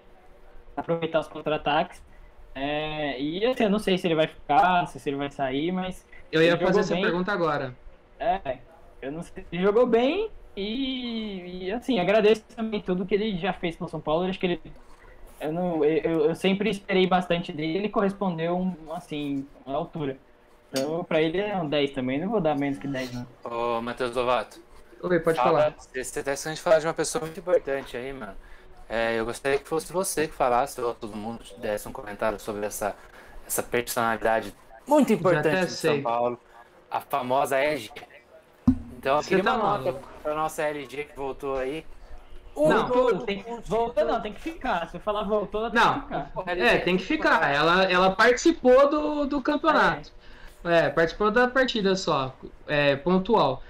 aproveitar os contra-ataques. É, e assim, eu não sei se ele vai ficar, não sei se ele vai sair, mas Eu ia fazer essa bem. pergunta agora. é, Eu não sei, ele jogou bem e, e, assim, agradeço também tudo que ele já fez com o São Paulo. Acho que ele. Eu, não, eu, eu sempre esperei bastante dele ele correspondeu, um, assim, à altura. Então, pra ele é um 10 também, não vou dar menos que 10, não. Ô, Matheus Lovato. Oi, pode fala- falar. Você tá esquecendo de falar de uma pessoa muito importante aí, mano. É, eu gostaria que fosse você que falasse, ou todo mundo desse um comentário sobre essa, essa personalidade muito importante de. São Paulo, a famosa LG. Então, eu Você queria tá uma nota pra nossa LG que voltou aí. Não, Voltou, tem, voltou não, tem que ficar. Se eu falar voltou, ela tem Não. que ficar. É, tem que ficar. Ela, ela participou do, do campeonato. É, participou da partida só. É, pontual.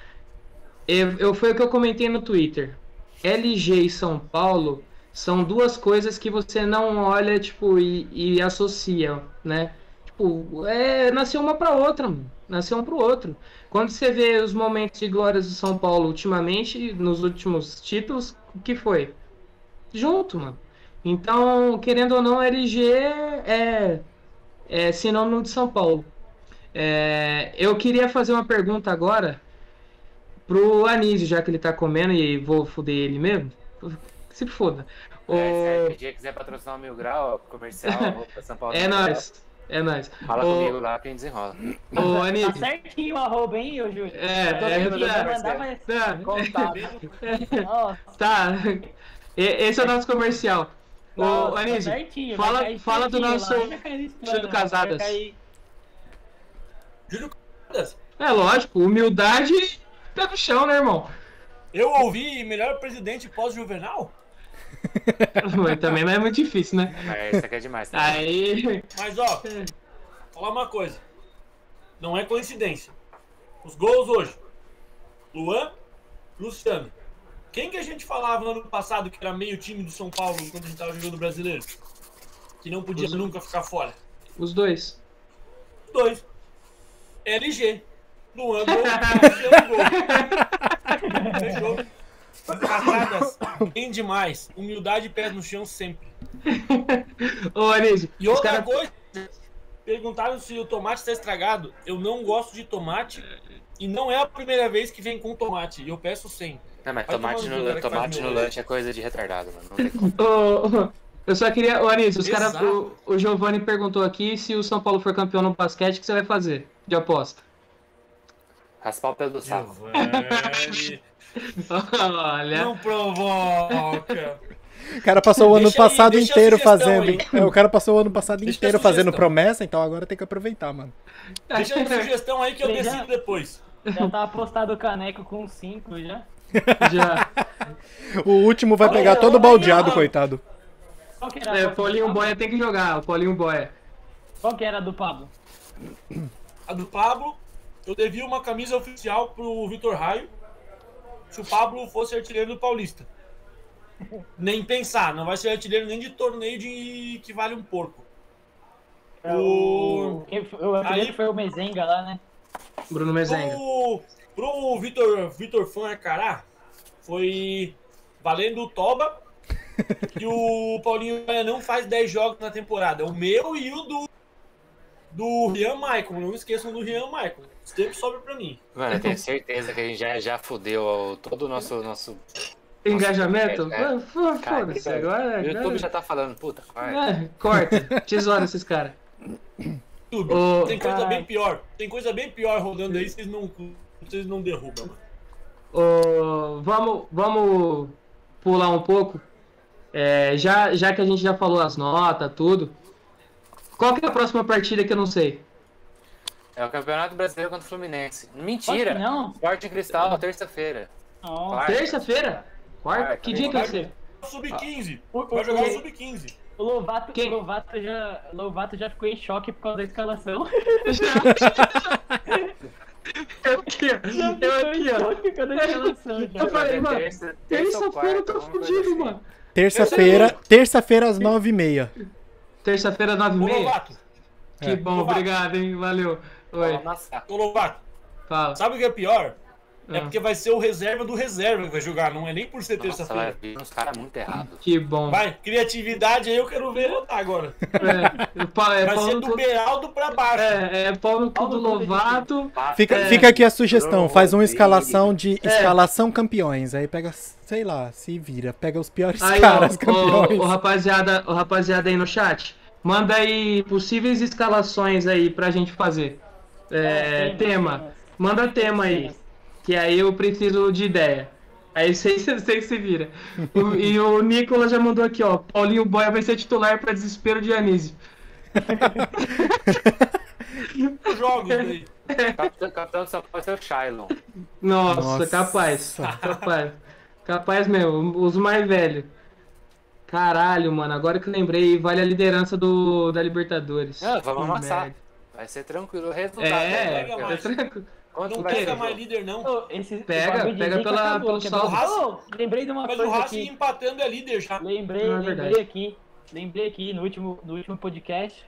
Eu, eu, foi o que eu comentei no Twitter. LG e São Paulo são duas coisas que você não olha, tipo, e, e associa, né? Tipo, é, nasceu uma pra outra, mano. Nasceu um pro outro. Quando você vê os momentos de glórias do São Paulo ultimamente, nos últimos títulos, o que foi? Junto, mano. Então, querendo ou não, LG é, é sinônimo de São Paulo. É, eu queria fazer uma pergunta agora pro Anísio, já que ele tá comendo e vou foder ele mesmo. Se foda. É, se a quiser patrocinar o Mil Grau, comercial, vou pra São Paulo. é nóis. É nóis. Fala Ô, comigo lá que a gente desenrola. Ô, Tá Anísio. certinho o arroba, hein, ô Júlio? É, tô é, tentando tá, tá. Tá. Esse é o nosso comercial. Ô, nossa, tá Anísio, certinho, fala- cair fala do certinho nosso Júlio Casadas. Júlio Casadas, É lógico, humildade pé no chão, né, irmão? eu ouvi melhor presidente pós-juvenal? Mas também não é muito difícil, né? É, isso aqui é demais. Tá? Aí. Mas ó, falar uma coisa. Não é coincidência. Os gols hoje. Luan, Luciano. Quem que a gente falava no ano passado que era meio time do São Paulo quando a gente tava jogando brasileiro? Que não podia Os- nunca ficar fora. Os dois. Dois. LG. Luan, gol. Luciano, gol. Fechou. Casadas, bem demais. Humildade e pés no chão sempre. Ô, Anísio, E outra caras. coisa, perguntaram se o tomate está estragado. Eu não gosto de tomate e não é a primeira vez que vem com tomate. E eu peço sem. Não, mas Vai tomate no cara, faz tomate no lanche. lanche é coisa de retardado, mano. Não tem como. Eu só queria. Ô, Anísio, os caras. Exato. O, o Giovanni perguntou aqui se o São Paulo for campeão no basquete, o que você vai fazer? De aposta. Raspar o pelo do saco. Giovanni, Olha. não provoca. O cara passou o ano Deixa aí, passado deixa a inteiro sugestão fazendo. aí. É, o cara passou o ano passado Deixa inteiro fazendo promessa, então agora tem que aproveitar, mano. Deixa a sugestão aí que eu decido depois. Já tá apostado o caneco com 5 já. Já. O último vai pegar todo olha, baldeado, olha. coitado. Qual que era, É, o Paulinho Boia tem que jogar, o Paulinho Boia. Qual que era a do Pablo? A do Pablo, eu devia uma camisa oficial pro Vitor Raio se o Pablo fosse artilheiro do Paulista. Nem pensar, não vai ser artilheiro nem de torneio de que vale um porco. O... Foi- O artilheiro Aí- foi o Mezenga lá, né? Bruno Mezenga. Pro, pro Vitor, Vitor Fã Arcará, foi valendo o Toba. e o Paulinho não faz 10 jogos na temporada. O meu e o do, do Rian Michael. Não esqueçam do Rian Michael. Sempre sobe pra mim. Mano, eu tenho certeza que a gente já, já fudeu todo o nosso. nosso... Engajamento? É, Ah, fo- Cara, Foda-se, o agora. YouTube agora- já tá falando, puta, corta. É, corta. Tesoura esses caras. YouTube. Ô, tem coisa caralho. bem pior. Tem coisa bem pior rodando aí, vocês não, vocês não derrubam, mano. Ô, vamos, vamos pular um pouco. É, já, já que a gente já falou as notas, tudo. Qual que é a próxima partida que eu não sei? É o Campeonato Brasileiro contra o Fluminense. Mentira! não? Forte em Cristal, terça-feira. Quarta. Terça-feira? Quarta? Quarta, Que dia que vai ser? Sub-15. O- Vai o- jogar o o- Sub-15. O Lovato, Quem? Lovato, já, o Lovato já ficou em choque por causa da escalação. Eu aqui, ó. Eu aqui, ó. falei, mano, terça ou terça-feira eu tô fudido, assim. mano. Terça-feira, terça-feira às nove e meia. Terça-feira, Ô, 9h30? Lovato. Que bom, Lovato. obrigado, hein? Valeu. Oi. Ô, Lovato. fala. Sabe o que é pior? É Ah. porque vai ser o reserva do reserva que vai jogar, não é nem por ser Nossa, vai terça-feira. vir uns caras muito errados. Que bom. Vai, criatividade aí eu quero ver votar agora. É, pau- é Vai ser do cu- Beraldo pra baixo. É, é pau no cu do Lovato. Fica, É. fica aqui a sugestão, faz uma escalação de É. escalação campeões. Aí pega, sei lá, se vira, pega os piores Aí, caras ó, campeões. o, rapaziada, o rapaziada aí no chat, manda aí possíveis escalações aí pra gente fazer. É, temas, tema. Manda tema aí. Que aí eu preciso de ideia. Aí vocês vocês se vira. O- e o Nicolas já mandou aqui, ó. Paulinho Boia vai ser titular pra desespero de Anísio. Os jogos aí. Capitão, capitão de São Paulo vai ser o Shailon. Nossa, Nossa. capaz. Capaz. Capaz mesmo, os mais velhos. Caralho, mano, agora que eu lembrei, vale a liderança do, da Libertadores. Ah, vamos Que amassar. merda. Vai ser tranquilo o resultado. É, pega né? mais. é tranquilo. Quanto Não pega o mais líder, não. Esse- Pega, o pega pela- acabou, pelo é saldo. bom. Ô, lembrei de uma Mas o coisa Racing aqui. empatando é líder já. Lembrei, Não, é lembrei verdade. aqui. Lembrei aqui no último, no último podcast.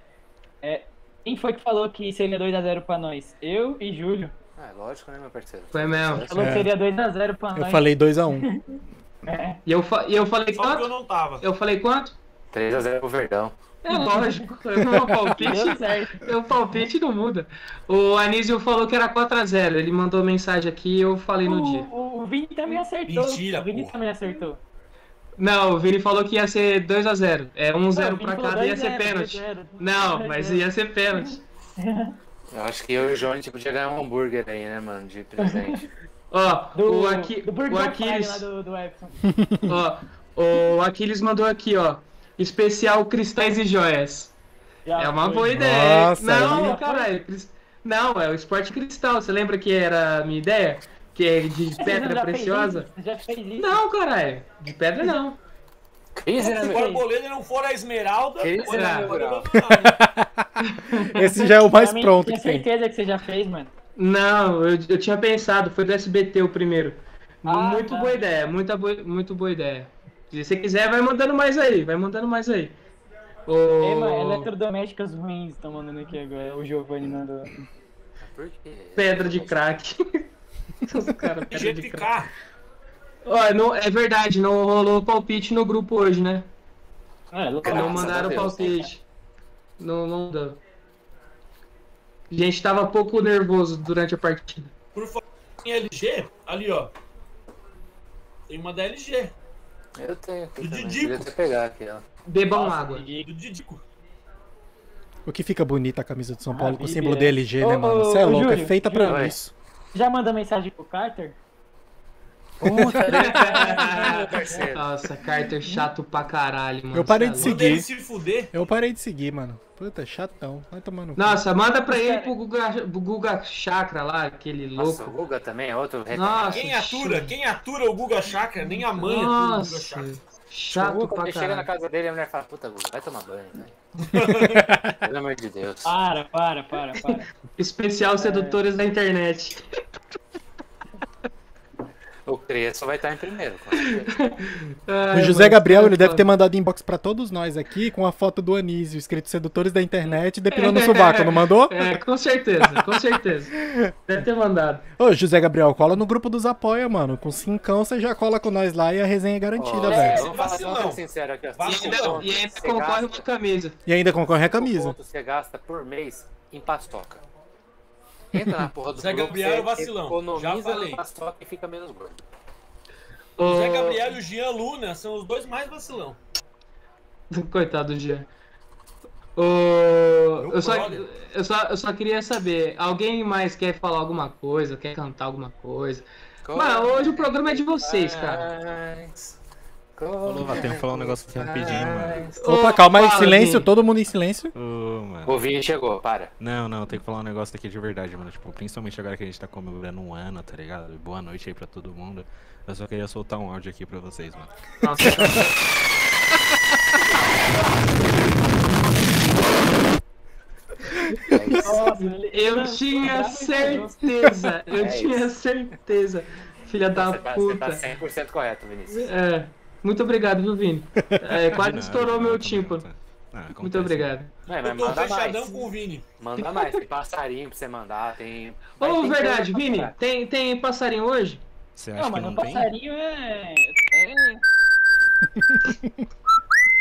É, quem foi que falou que seria 2x0 pra nós? Eu e Júlio. Ah, lógico, né, meu parceiro? Foi mesmo. Falou É. que seria 2x0 pra Eu nós. falei 2x1. É. E eu, fa- e eu falei Só que eu quanto? não tava. Eu falei quanto? 3x0 pro Verdão. É lógico, meu palpite, Deu certo. meu palpite não muda. O Anísio falou que era 4x0, ele mandou mensagem aqui e eu falei no dia. O, o, o Vini também acertou. Mentira, o Vini porra. também acertou. Não, o Vini falou que ia ser 2x0. É 1x0 Não, o Vini pra cada e ia 2-0, ser pênalti. 2-0. Não, mas ia ser pênalti. Eu acho que eu e o João a gente podia ganhar um hambúrguer aí, né, mano, de presente. Ó, Do, o, Aqui, do o Aquiles. Fire lá do, do Epson. Ó, o Aquiles mandou aqui, ó. Especial Cristais e Joias. Já É uma foi. boa ideia. Nossa, não, aí- caralho. cris- Não, é o esporte cristal. Você lembra que era a minha ideia? Que é de pedra já fez preciosa? Você já fez isso? Não, caralho. De pedra não. Se o? Arboleda não for a Esmeralda, né, abandonar, né? Esse já é o mais mim, pronto Tenho que tem. certeza que você já fez, mano. Não, eu, eu tinha pensado. Foi do SBT o primeiro. Ah, muito tá. boa ideia. Muita boa, muito boa ideia. Se você quiser, vai mandando mais aí. Vai mandando mais aí. O... Ema, eletrodomésticas ruins estão mandando aqui agora. O Giovanni mandou. Pedra de crack. Os caras, pedra de crack. Ó, não, é verdade, não rolou palpite no grupo hoje, né? É, louco. Não mandaram Deus, palpite. Não, não deu. A gente tava pouco nervoso durante a partida. Por falar em LG, ali ó. Tem uma da LG, Eu tenho aqui Do também. Didico. Devia até pegar aqui, ó. Bebam Nossa, água. Didico. do Didico. O que fica bonita a camisa do São Paulo com o símbolo né? DLG, né, mano? Você é louco, é Júlio, feita pra Júlio. isso. Já manda mensagem pro Carter? Meu parceiro. Nossa, Carter chato pra caralho, mano. Eu parei de é seguir. Ele se fuder. Eu parei de seguir, mano. Puta, chatão. Vai tomar no. Nossa, manda pra ele pro Guga, pro Guga Chakra lá, aquele Nossa, o louco. Guga também é outro. Nossa, Quem atura? Quem atura o Guga Chakra? Nem a mãe atura o Guga Nossa, Chakra. chato Guga, pra quando chega na casa dele, a mulher fala, puta, Guga, vai tomar banho, velho. Pelo amor de Deus. Para, para, para, para. Especial sedutores da internet. O Crespo vai estar em primeiro. com certeza. Ai, O José mano, Gabriel, ele cara, deve ter mandado inbox pra todos nós aqui com a foto do Anísio, escrito Sedutores da Internet, depilando o sovaco, não mandou? É, com certeza, com certeza. Deve ter mandado. Ô, José Gabriel, cola no grupo dos apoia, mano. Com cincão você já cola com nós lá e a resenha é garantida, Ó, velho. Vamos falar sincero aqui, ó. E ainda, pontos e ainda você concorre gasta- uma camisa. E ainda concorre a camisa. pontos você gasta por mês em paçoca. Entra na porra do Zé grupo, Gabriel é vacilão. Já falei. paçoca e fica menos gordo. O Zé Gabriel e o Jean Luna são os dois mais vacilão. Coitado do Jean. Eu, só, eu, só, eu só queria saber, alguém mais quer falar alguma coisa, quer cantar alguma coisa? Mano, hoje o programa é de vocês, cara. Falou, que falar um negócio aqui rapidinho, mano. Opa, Ô, calma aí, silêncio, todo mundo em silêncio. Ô, mano. O Vini chegou, para. Não, não, tem que falar um negócio aqui de verdade, mano. Tipo, principalmente agora que a gente tá comemorando um ano, tá ligado? Boa noite aí pra todo mundo. Eu só queria soltar um áudio aqui pra vocês, mano. Nossa, ele- eu tinha certeza, eu É tinha certeza. Filha da Você tá, você tá puta. 100% correto, Vinícius. É, muito obrigado, viu, Vini? É, quase estourou de meu tímpano. Ah. Muito obrigado. Eu mas tô manda fechadão mais. com o Vini. Manda mais, tem passarinho pra você mandar, tem. Ô, tem verdade, Vini, comprar. tem, tem passarinho hoje? Você acha Não, que mas não no tem? passarinho é. é...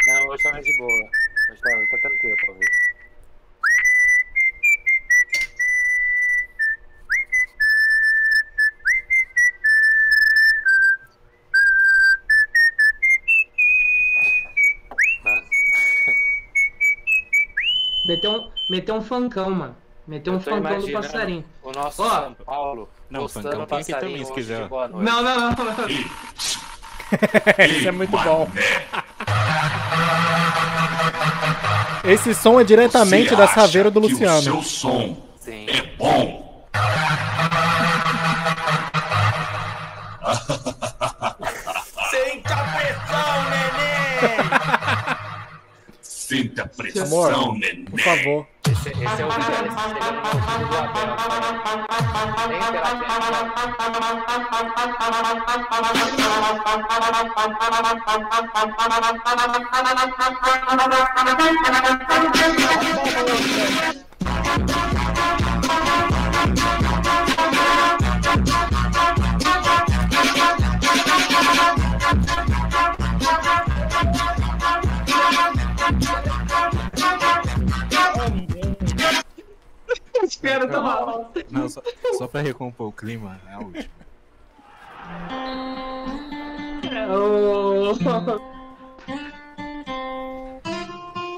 Não, hoje tá mais de boa. Hoje tá, tá tranquilo pra Meteu um, meteu um funkão, mano. Meteu um funkão do passarinho. O nosso Ó. São Paulo Não, Funkão tem aqui passarinho também, se quiser. Não, não, não. Isso é muito bom. Esse som é diretamente da Saveira do Luciano. som Sinta a pressão, Amor, neném. Por favor. Esse, esse é o vídeo Espera, tá mal. Não, só, só pra recompor o clima, é a última.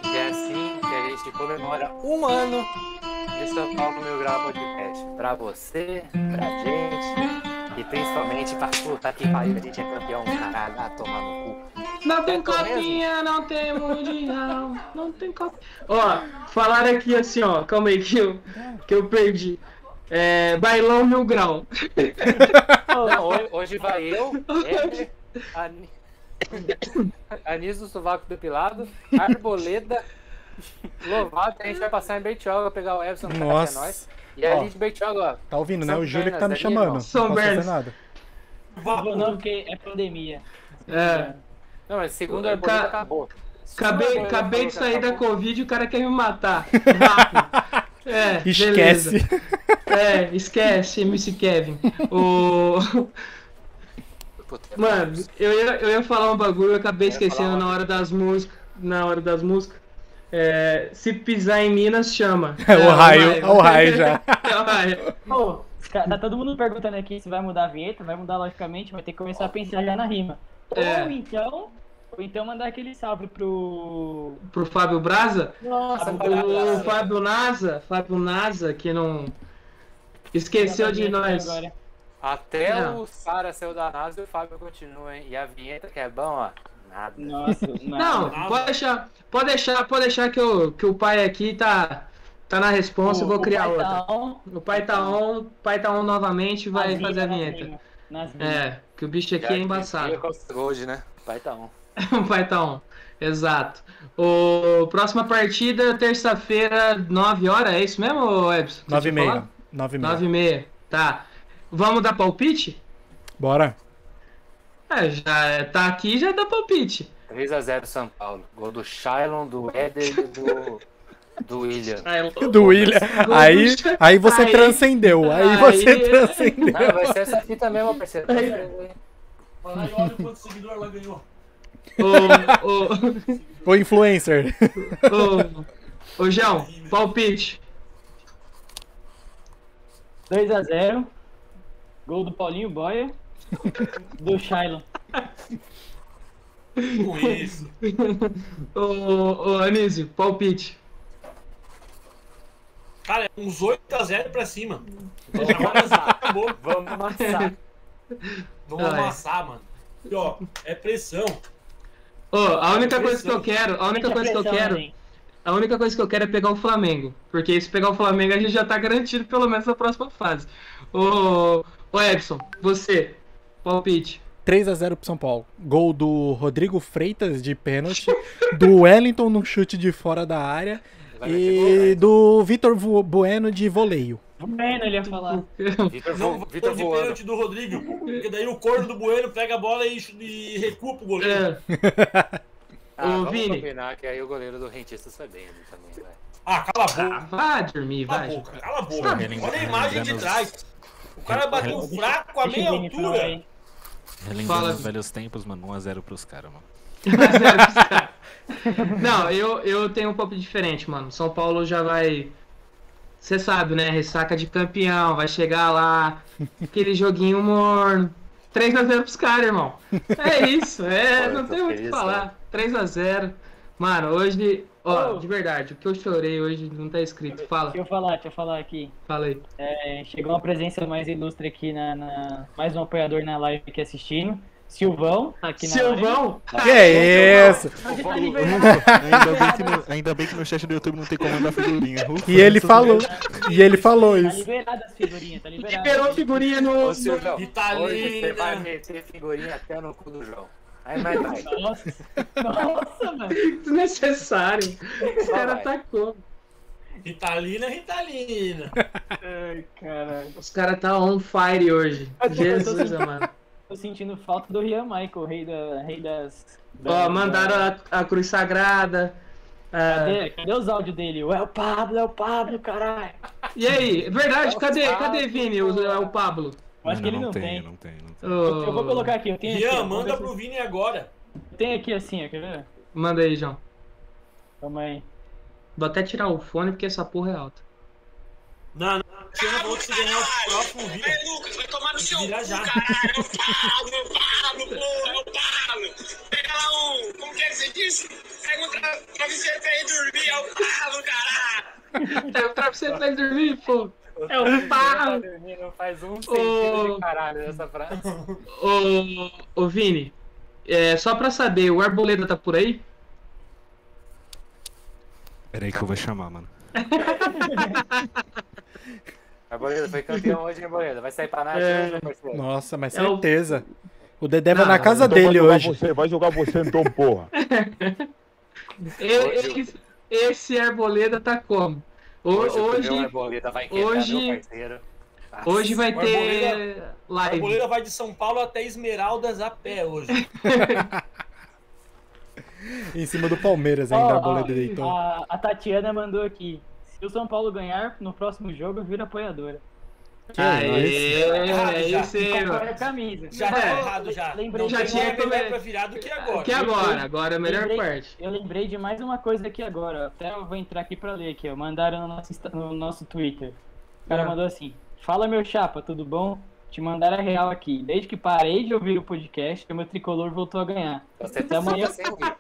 E é assim que a gente comemora um ano de São Paulo Mil Grau Podcast. Pra você, pra gente e principalmente pra puta que pariu, a gente é campeão, caralho, vai tomar no cu. Não tem É copinha, não tem mundial, não tem copinha. Ó, falaram aqui assim, ó, calma aí que eu, que eu perdi. É, bailão mil grau. Não, hoje, hoje vai eu, ele. Anis do Sovaco Depilado, Arboleda, Lovato, a gente vai passar em Bertioga pegar o Everson pra cá, que é Nossa. nós. E Ó. ali de Bertioga, ó. Tá ouvindo, né? São O Júlio que tá me ali, chamando. São não posso nada. Vou não, porque é pandemia. É, Não, mas segundo a Ca- acabou. A acabei, acabei de sair da. Covid e o cara quer me matar. Rápido. É, Esquece. beleza. É, esquece, MC Kevin. O... Puta, Mano, eu ia, eu ia falar um bagulho, eu acabei Eu esquecendo na hora das músicas. Na hora das músicas. É, se pisar em Minas, chama. É o raio, é o raio já. É o raio. Pô, tá todo mundo perguntando aqui se vai mudar a vinheta, vai mudar logicamente, vai ter que começar a pensar já na rima. É. Ou então, ou então mandar aquele salve pro. Pro Fábio Braza. Nossa, O Fábio Nasa, Fábio Nasa, que não. Esqueceu de nós. Agora. Até Não. o Sara saiu da NASA e o Fábio continua, hein? E a vinheta que é bom, ó. Nada. Nossa, Não, nada. pode deixar, pode deixar, pode deixar que, o que o pai aqui tá, tá na responsa, eu vou O- o criar pai outra. tá on, O pai tá on, o pai tá on novamente e vai fazer a vinheta. É, que o bicho aqui é embaçado. Hoje, né? Pai tá on. O pai tá on. Exato. O próxima partida, terça-feira, 9 horas, é isso mesmo, Ebson? 9 e meia. 9 e 9 meia. e meia. Tá. Vamos dar palpite? Bora. É, já tá aqui já dá palpite. 3x0 São Paulo. Gol do Shailon, do Éder e do, do William. Do William. Aí, aí você Aí- transcendeu. Aí você aí- transcendeu. Não, vai ser essa fita mesmo, parceiro. Fala aí, olha quantos seguidores ela ganhou. Ô, O influencer. ô, ô, ô, João, palpite. 2x0. Gol do Paulinho Boia. Do Shailon. Com isso. Ô, ô, Anísio, palpite. Cara, é uns 8x0 pra cima. Vamos amassar. acabou. Vamos amassar. Vamos Ai. amassar, mano. E, ó, é pressão. Ô, a única coisa que eu quero, a única coisa que eu quero, hein? a única coisa que eu quero é pegar o Flamengo. Porque se pegar o Flamengo, a gente já tá garantido pelo menos na próxima fase. Ô, ô Edson, você, palpite. 3x0 pro São Paulo. Gol do Rodrigo Freitas de pênalti. Do Wellington no chute de fora da área. Vai E né? do Vitor Bueno de voleio. Bueno, ele ia falar. Vitor Não, vo, Vitor Vitor de pênalti do Rodrigo. Porque daí o corno do Bueno pega a bola e, e recua pro goleiro. É, Ah, Ô, vamos Vini. combinar que aí o goleiro do Rentista bem ali também, vai. Ah, cala a Ah, boca. vai dormir, Cala a vai. boca, cala a boca. Olha a imagem de trás. O cara bateu fraco a meia o altura. Relembrando Fala. os velhos tempos, mano, 1x0 pros caras, mano. Não, eu, eu tenho um pouco diferente, mano. São Paulo já vai. Você sabe, né? Ressaca de campeão, vai chegar lá, aquele joguinho morno. 3x0 pros caras, irmão. É isso, é, Pô, não tem muito o que falar. 3x0. Mano, hoje, ó, Ô. de verdade, o que eu chorei hoje não tá escrito. Fala, Deixa eu falar, deixa eu falar aqui. fala aí. É, chegou uma presença mais ilustre aqui na, na- Mais um apoiador na live aqui assistindo. Silvão, aqui na live. Silvão! Que é isso? Tá liberado? Ainda bem, que no, ainda bem que no chat do YouTube não tem como mandar figurinha. Ufa, E ele falou. E ele falou Tá isso. liberado as figurinhas, tá liberado. Liberou figurinha no. Ô, Silvão, hoje você vai meter figurinha até no cu do João. Aí vai, vai. Nossa, nossa, mano. Desnecessário. Os Só caras vai. tacou. Ritalina, Ritalina. Ai, caralho. Os caras tá on fire hoje. Tô- Jesus, mano. Tô sentindo falta do Rian Michael, rei, da, rei das. Ó, da- mandaram a, a cruz sagrada. Ah, Cadê, cadê os áudios dele? É o Pablo, é o Pablo, caralho. e aí, verdade, cadê, Nossa, cadê Vini, o, é o Pablo? Eu acho que ele não, não tem, tem. não tem, não tem. Ô, Eu vou colocar aqui, eu tenho aqui. Ian, vamos manda pro Vini agora. Tem aqui assim, ó, quer ver? Manda aí, João. Calma aí. Vou até tirar o fone porque essa porra é alta. Não, não. Você não que se ganhar o próximo vídeo. Ei, Lucas, vai tomar no seu cu, já. caralho. É o Pablo, é o Pablo, pô, é o Pablo. Pega lá um, como que é que você disse? Pega um tra travesseiro pra ir dormir, é o Pablo, caralho. É o travesseiro pra ele dormir, pô. É o dormindo, faz um sentido Ô. de caralho essa frase. Ô, ô Vini, é, só pra saber, o Arboleda tá por aí? Pera aí que eu vou chamar, mano. Arboleda foi campeão hoje, Arboleda? Vai sair pra nada, É. parceiro. Nossa, mas É o- certeza. O Dedé vai na casa Então dele vai hoje. Você, vai jogar você então, porra. Esse, esse Arboleda tá como? Hoje, hoje, Arboleda vai quebrar, hoje- meu parceiro. Nossa. hoje vai ter live. Arboleda vai de São Paulo até Esmeraldas a pé hoje. Em cima do Palmeiras ainda, Ó, a ó, boleta deitou. a, a Tatiana mandou aqui. Se o São Paulo ganhar no próximo jogo, vira apoiadora. Aê, Errado é já. isso aí. Já tá É. errado já. Lembrei já tinha nada que- melhor pra virar do que agora. Que agora, agora é a melhor Lembrei- parte. Eu lembrei de mais uma coisa aqui agora. Até eu vou entrar aqui pra ler aqui, ó. Mandaram no nosso, no nosso Twitter. O cara Ah. mandou assim: Fala meu chapa, tudo bom? Te mandaram a real aqui. Desde que parei de ouvir o podcast, o meu tricolor voltou a ganhar. Você Se amanhã, sem ouvir.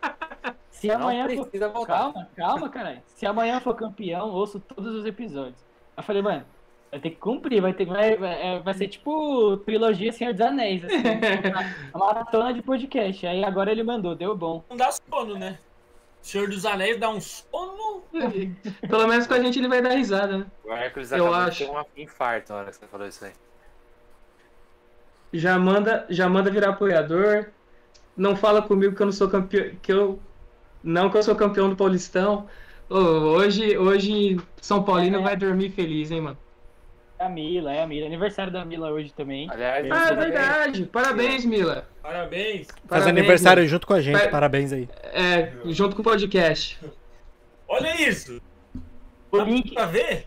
se Não amanhã for. Calma, calma, caralho. Se amanhã for campeão, ouço todos os episódios. Eu falei, mano, vai ter que cumprir, vai ter vai, vai, é, vai ser tipo trilogia Senhor dos Anéis, assim, uma maratona de podcast. Aí agora ele mandou, deu bom. Não dá sono, né? Senhor dos Anéis dá um sono. Pelo menos com a gente ele vai dar risada, né? O Hércules Eu acabou acho. de ter um infarto na hora que você falou isso aí. Já manda, já manda virar apoiador. Não fala comigo que eu não sou campeão, que eu não que eu sou campeão do Paulistão. Ô, hoje, hoje São Paulino É. vai dormir feliz, hein, mano. É a Mila, é a Mila. Aniversário da Mila hoje também. Aliás, Ah, é verdade. Parabéns, Mila. Parabéns. Faz Parabéns, aniversário junto com a gente, Vai- parabéns aí. É, junto com o podcast. Olha isso. O link, Pra ver?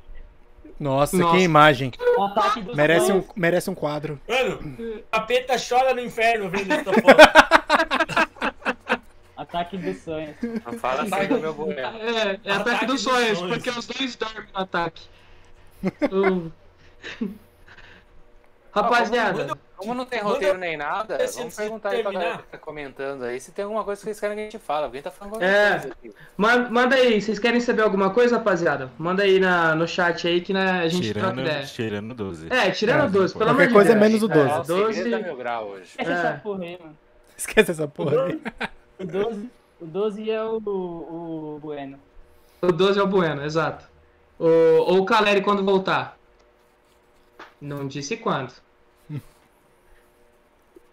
Nossa, Nossa. que imagem. o ataque dos Merece um, sonhos. merece um quadro. Mano, capeta chora no inferno vendo essa foto. Ataque dos sonhos. Não fala assim do meu boneco. É, é ataque, Ataque dos dos sonhos, sonhos. porque os dois dormem no ataque. O- Rapaziada, Como não tem roteiro nem nada, Esse vamos perguntar aí pra galera que tá comentando aí se tem alguma coisa que vocês querem que a gente fale. Alguém tá falando qualquer É. coisa aqui. man- manda aí, vocês querem saber alguma coisa, rapaziada? Manda aí na, no chat aí que né, a gente troca Tirando, ideia. tirando 12. É, tirando É, o 12, pelo amor de coisa Deus. menos o 12. É, o segredo 12. da Mil Grau hoje. Essa É. essa porra aí, mano. Esquece essa porra aí. O 12, o 12 é o, o Bueno. O 12 é o Bueno, exato. O, ou o Caleri quando voltar. Não disse quando.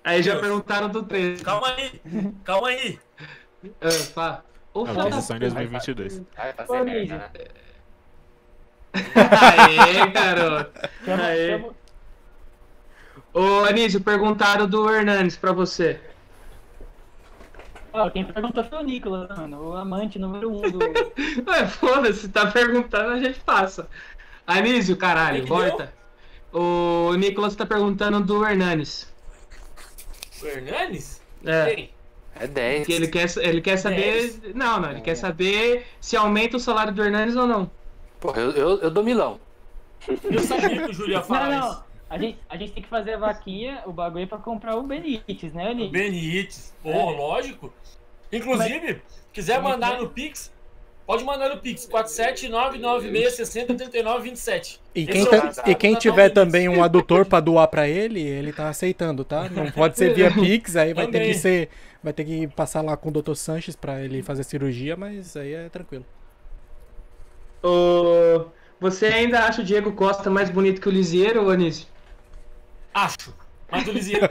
Aí já Deus. perguntaram do 13. Calma aí. Calma aí. Ah, fala. Ô, A posição em 2022. Vai Ô, fazer merda, né? Aê, garoto. Aê. Ô, Anísio, perguntaram do Hernanes pra você. Ó, quem perguntou foi o Nicolas, mano. O amante número um do. Ué, foda-se, tá perguntando, a gente passa. Anísio, caralho, volta. O Nicolas tá perguntando do Hernanes. O Hernanes? É. Quem? É 10. Que ele quer, ele quer saber. Não, não, ele quer saber se aumenta o salário do Hernanes ou não. Porra, eu, eu, eu dou milão. Eu sabia que o Júlio ia falar Não, não. A gente, a gente tem que fazer a vaquinha, o bagulho pra comprar o Benítez, né, Eli? Benítez. Pô, É. lógico. Inclusive, quiser é que mandar é? no Pix, pode mandar no Pix. 47996603927. E Esse quem, é tá- WhatsApp e quem tiver também um adutor pra doar pra ele, ele tá aceitando, tá? Não pode ser via Pix, aí vai ter que ser. Vai ter que passar lá com o Dr. Sanches pra ele fazer cirurgia, mas aí é tranquilo. Ô, você ainda acha o Diego Costa mais bonito que o Lisieiro, Anísio? Acho. Mas o Lisieiro.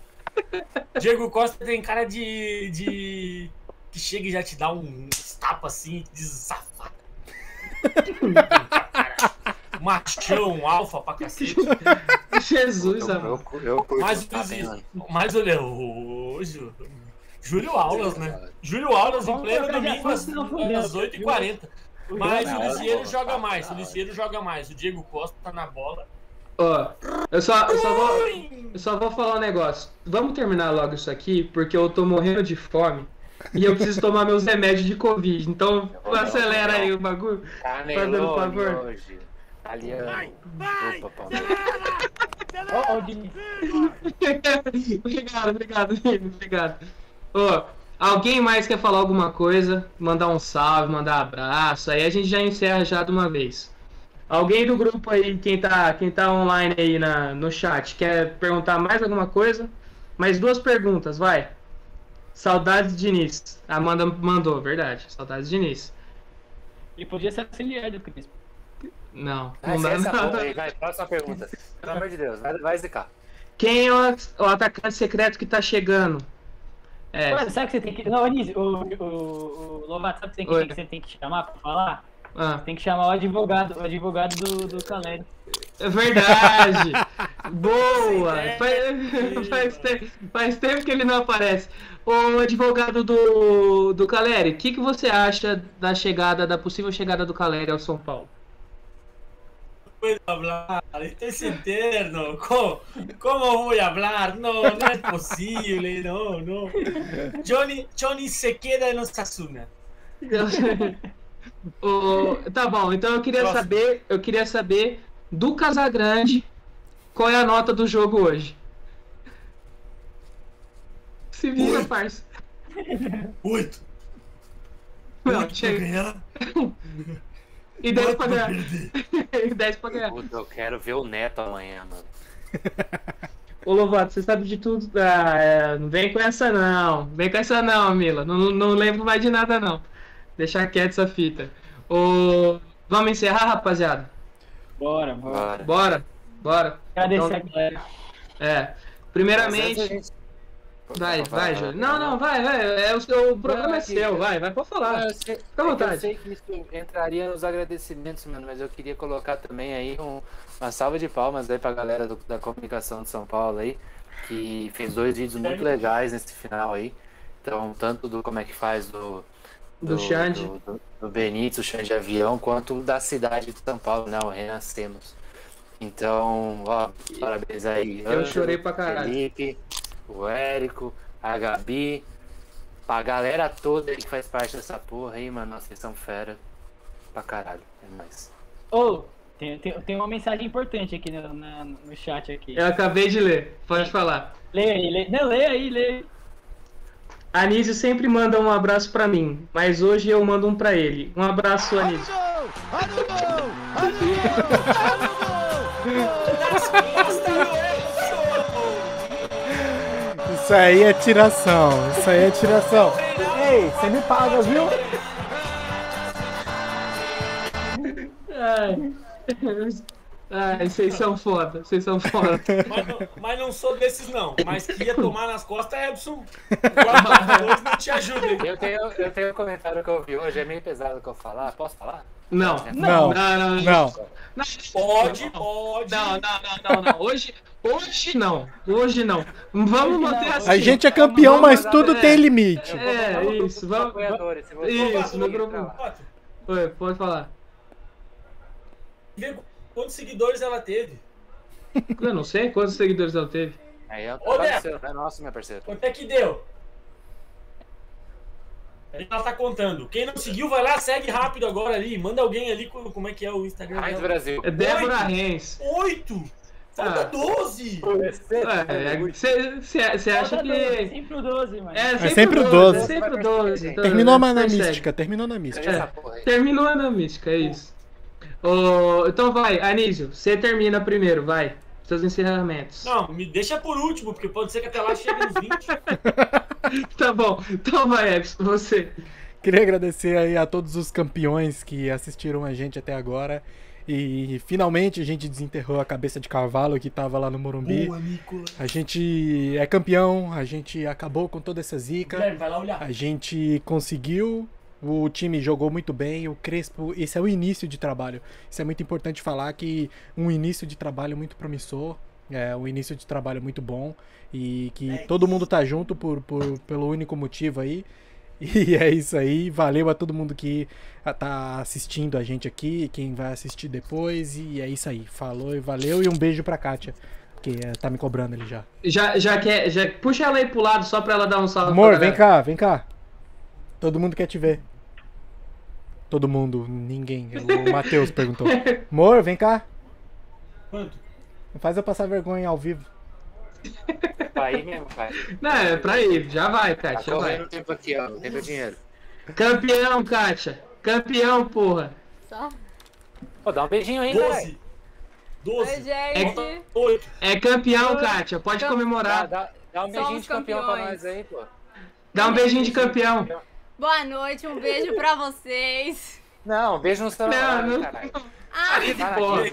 Diego Costa tem cara de. de. Que chega e já te dá um tapa assim, de safado. Machão, alfa pra cacete. Jesus, Eu, amor. eu, eu curto Mas? Mas olha, o. Jú- Júlio Aulas, né? Júlio Aulas em pleno domingo às, às 8h40. Mas o não, joga mais, o Lisieiro joga mais. O Diego Costa tá na bola. Ó, eu só, eu, só vou, eu só vou falar um negócio. Vamos terminar logo isso aqui, porque eu tô morrendo de fome. E eu preciso tomar meus remédios de Covid. Então, acelera aí o bagulho. Fazendo favor. hoje. Italiano. Opa, Palmeiras. Ó, ó, o Diniz. obrigado, obrigado, amigo, obrigado. Ô, alguém mais quer falar alguma coisa? Mandar um salve, mandar abraço. Aí a gente já encerra já de uma vez. Alguém do grupo aí, quem tá, quem tá online aí na, no chat, quer perguntar mais alguma coisa? Mais duas perguntas, vai. Saudades de Diniz. A Amanda mandou, verdade. Saudades de Diniz. Ele podia ser auxiliar do Crispo. Não, Vai, não dá essa nada. aí, vai, próxima pergunta. Pelo amor de Deus, vai, vai zicar. Quem é o, o atacante secreto que tá chegando? É, Ué, sabe que você tem que. Não, Anísio, o, o, o Lovato, sabe que você tem que, você tem que chamar pra falar? ah, Tem que chamar o advogado, o advogado do, do Caleri. é verdade. Boa. Faz, faz, te- faz tempo que ele não aparece. O advogado do, do Caleri, o que, que você acha da chegada, da possível chegada do Caleri ao São Paulo? puedo hablar, es eterno. ¿Cómo, cómo voy a hablar? No, no es posible, no, no. Johnny, Johnny se queda en Osasuna. O- tá bom, então eu queria Próximo. saber, eu queria saber do Casagrande qual é a nota do jogo hoje. Se vira, parça. Oito. Não, Oito pra chega. ganhar. E 10 Oito pra pra ganhar. E 10 pra ganhar. Puta, eu quero ver o Neto amanhã, mano. Ô Lovato, você sabe de tudo. Ah, é, não vem com essa não. Vem com essa não, Mila. Não, não lembro mais de nada não. Deixar quieto essa fita. Ô, vamos encerrar, rapaziada? Bora, bora. Bora. Bora, bora. Agradecer Então- a galera. É. Mas Primeiramente. Vai, vai, Júlio. Não, não, vai, vai. É o, seu, o programa Não, é seu, vai, vai, pode Não, falar. eu sei, Fica à que vontade. Eu sei que isso entraria nos agradecimentos, mano, mas eu queria colocar também aí um- uma salva de palmas aí pra galera do- da comunicação de São Paulo aí, que fez dois vídeos muito legais nesse final aí. Então, tanto do como é que faz do. Do Xande. Do, do, do Benítez, o Xande Avião, quanto da cidade de São Paulo, né? O Renascemos. Então, ó, parabéns aí. Eu chorei pra caralho. Felipe, o Érico, a Gabi, pra galera toda aí que faz parte dessa porra aí, mano. Nossa, vocês são fera pra caralho. É nóis. Ô, tem, tem, tem uma mensagem importante aqui no, na- no chat aqui. Eu acabei de ler, pode falar. Lê aí, lê, não, lê aí, lê aí. Anísio sempre manda um abraço pra mim, mas hoje eu mando um pra ele. Um abraço, Anísio. Isso aí é tiração. Isso aí é tiração. Ei, você me paga, viu? Ai. Ah, vocês são foda, vocês são foda. Mas não, mas não sou desses, não. Mas que ia tomar nas costas, Epson. O dois não te ajuda? Eu tenho, eu tenho um comentário que eu vi hoje, é meio pesado que eu falar. Posso falar? Não, Não, não, não. não. Não, Pode, pode. Não, não, não, não, não. Hoje, hoje não. Hoje não. Vamos manter assim. A gente é campeão, mas tudo é. tem limite. É, isso. Vamos, Isso, no for grupo. Oi, pode falar. Quantos seguidores ela teve. Eu não sei quantos seguidores ela teve. Aí é o Ô, trabalho Beto. seu, não é nosso, meu parceiro. Quanto é que deu? Ela tá contando. Quem não seguiu, vai lá, segue rápido agora ali. Manda alguém ali com como é que é o Instagram Raiz dela. Brasil. É Débora. Reis. Oito! Falta Ah. 12! Você acha Falta 12, que. sempre o 12, mano. É sempre, sempre o 12. 12. É sempre o 12. então, Terminou né, na mística, terminou na mística. É, terminou na mística, é isso. Ô, então vai, Anísio, você termina primeiro, vai. Seus encerramentos. Não, me deixa por último, porque pode ser que até lá chegue nos 20. Tá bom, então vai, Epson, você. Queria agradecer aí a todos os campeões que assistiram a gente até agora. E finalmente a gente desenterrou a cabeça de cavalo que tava lá no Morumbi. Boa, Nicolas. A gente é campeão, a gente acabou com toda essa zica. Guilherme, vai lá olhar. A gente conseguiu, o time jogou muito bem, o Crespo, esse é o início de trabalho. Isso é muito importante falar que um início de trabalho muito promissor, é um início de trabalho muito bom e que todo mundo tá junto por, por- pelo único motivo aí. E é isso aí, valeu a todo mundo que ah, tá assistindo a gente aqui, quem vai assistir depois, e é isso aí. Falou e valeu, e um beijo pra Kátia, que eh, tá me cobrando ali já. Já, já quer. Já, puxa ela aí pro lado só pra ela dar um salve. Amor, pra vem cá, vem cá. Todo mundo quer te ver. Todo mundo, ninguém. O Matheus perguntou. Amor, vem cá. Quanto? Não faz eu passar vergonha ao vivo. Pra ir mesmo, pai. Não, é pra ir, já vai, Tá Kátia, já vai. correndo o tempo aqui, ó. Não tem meu dinheiro. Campeão, Kátia. Campeão, porra. Só. Pô, dá um beijinho aí, caralho. 12. 12. Oi, gente. 8. É campeão, Kátia. Pode Dá, comemorar. dá, dá um beijinho Somos de campeão pra nós aí, pô. Dá um beijinho de campeão. Boa noite, um beijo pra vocês. Não, beijo no celular, Não, não. caralho. Ah, Tá na Porra.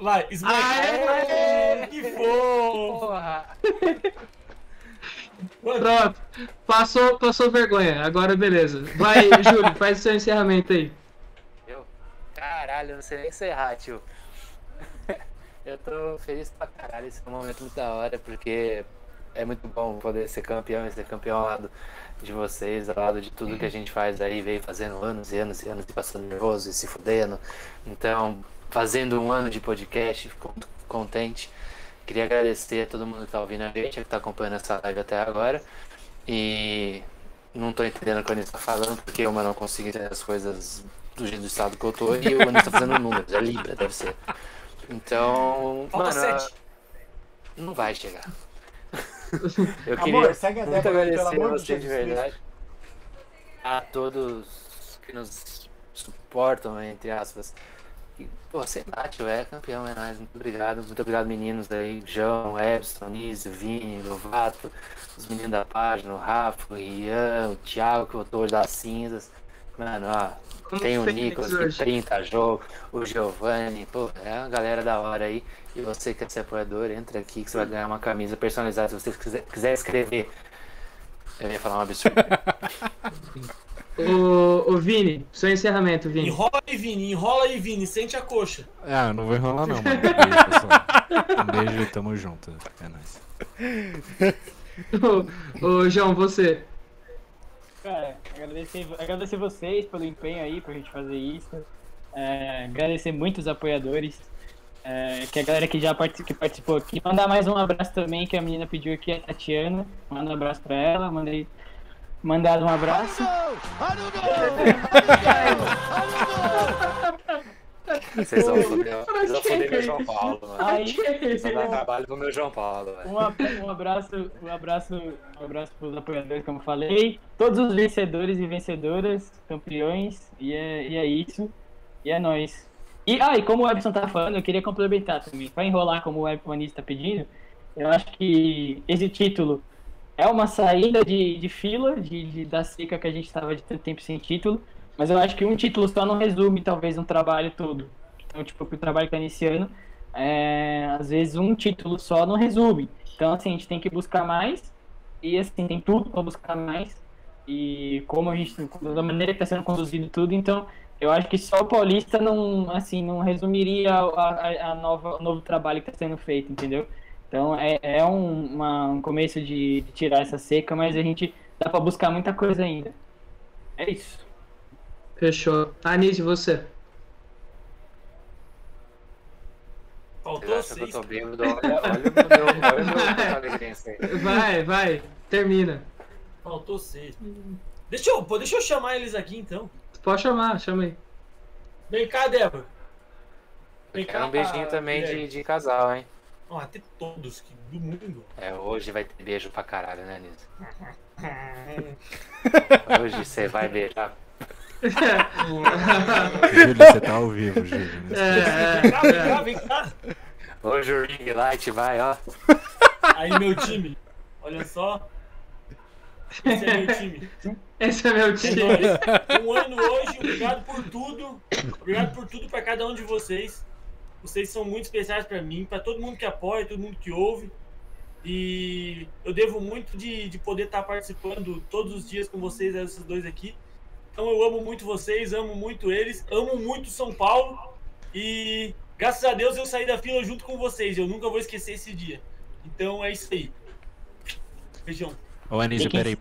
Vai. Aê! Que fofo! Porra. Pronto. Passou, passou vergonha. Agora beleza. Vai, Júlio, faz o seu encerramento aí. Eu? Caralho, eu não sei nem encerrar, tio. Eu tô feliz pra caralho, esse é um momento muito da hora, porque é muito bom poder ser campeão e ser campeão ao lado de vocês, ao lado de tudo que a gente faz aí, veio fazendo anos e anos e anos e passando nervoso e se fudendo. Então, fazendo um ano de podcast, fico muito contente. Queria agradecer a todo mundo que tá ouvindo a gente, que tá acompanhando essa live até agora. E não tô entendendo o que o Anis tá falando, porque eu não consigo entender as coisas do jeito do estado que eu tô e o Anis tá fazendo números, é Libra, deve ser. Então, Falta mano, 7. não vai chegar. Eu queria Amor, segue a muito agradecer a você de verdade. A todos que nos suportam, entre aspas. Pô, sei lá, tio, é campeão, é nóis. Muito obrigado, muito obrigado, meninos aí. João, Ebson, Nísio, Vini, Lovato, os meninos da página, o Rafa, o Ian, o Thiago, que votou hoje das cinzas. Mano, ó, Como tem o Nicolas, que hoje. 30 jogos, o Giovanni, pô, é uma galera da hora aí. E você que quer ser apoiador, entra aqui que você vai ganhar uma camisa personalizada. Se você quiser, quiser escrever, eu ia falar um absurdo. Ô, ô Vini, seu encerramento, Vini. Enrola aí, Vini. Enrola aí, Vini. Sente a coxa. Ah, não vou enrolar não, mano. Um beijo, pessoal. Um beijo e tamo junto. É nóis. Ô, ô, João, você. Cara, agradecer, agradecer vocês pelo empenho aí pra gente fazer isso. É, agradecer muito os apoiadores. é, que a galera que já que participou aqui. Mandar mais um abraço também, que a menina pediu aqui, a Tatiana. Manda um abraço pra ela. Mandei. Mandado um abraço. Vocês vão foder, vocês vão foder meu João Paulo, mano. Aí, dar trabalho pro meu João Paulo, velho. um, ab- um abraço, um abraço, um abraço pros apoiadores, como eu falei. Todos os vencedores e vencedoras, campeões, e é, e é isso. E é nóis. E, ah, e como o Ebson tá falando, eu queria complementar também. Pra enrolar como o Ebson tá pedindo, eu acho que esse título é uma saída de, de fila de, de- da seca que a gente tava de tanto tempo sem título. Mas eu acho que um título só não resume, talvez, um trabalho todo. Então, tipo, pro trabalho que tá iniciando, é, às vezes um título só não resume. Então, assim, a gente tem que buscar mais. E, assim, tem tudo para buscar mais. E como a gente, da maneira que está sendo conduzido tudo, então, eu acho que só o Paulista não, assim, não resumiria a, a, a nova, o novo trabalho que está sendo feito, entendeu? Então, é, é um, uma, um começo de, de tirar essa seca, mas a gente dá para buscar muita coisa ainda. É isso. Fechou. Anísio, você? Faltou Vocês acham que eu seis. tô bêbado? Olha, olha o meu, olha o meu alegrense aí. Vai, vai. Termina. Faltou seis. Deixa eu, pô, deixa eu chamar eles aqui então. Pode chamar, chama aí. Vem cá, Débora. Vem Quero um beijinho também de, de casal, hein? Ó, até todos que, do mundo. É, hoje vai ter beijo pra caralho, né, Nilson? Hoje você vai beijar. Júlio, você tá ao vivo, Júlio. É, Vem cá, vem cá, vem cá. Hoje o ring light vai, ó. Aí, meu time. Olha só. Esse é meu time. Esse é meu É time. Um ano hoje, obrigado por tudo. Obrigado por tudo pra cada um de vocês. Vocês são muito especiais pra mim, pra todo mundo que apoia, todo mundo que ouve. E eu devo muito de, de poder estar participando todos os dias com vocês, esses dois aqui. Então eu amo muito vocês, amo muito eles, amo muito São Paulo. E graças a Deus eu saí da fila junto com vocês. Eu nunca vou esquecer esse dia. Então é isso aí. Beijão. Ô, Anísio, peraí.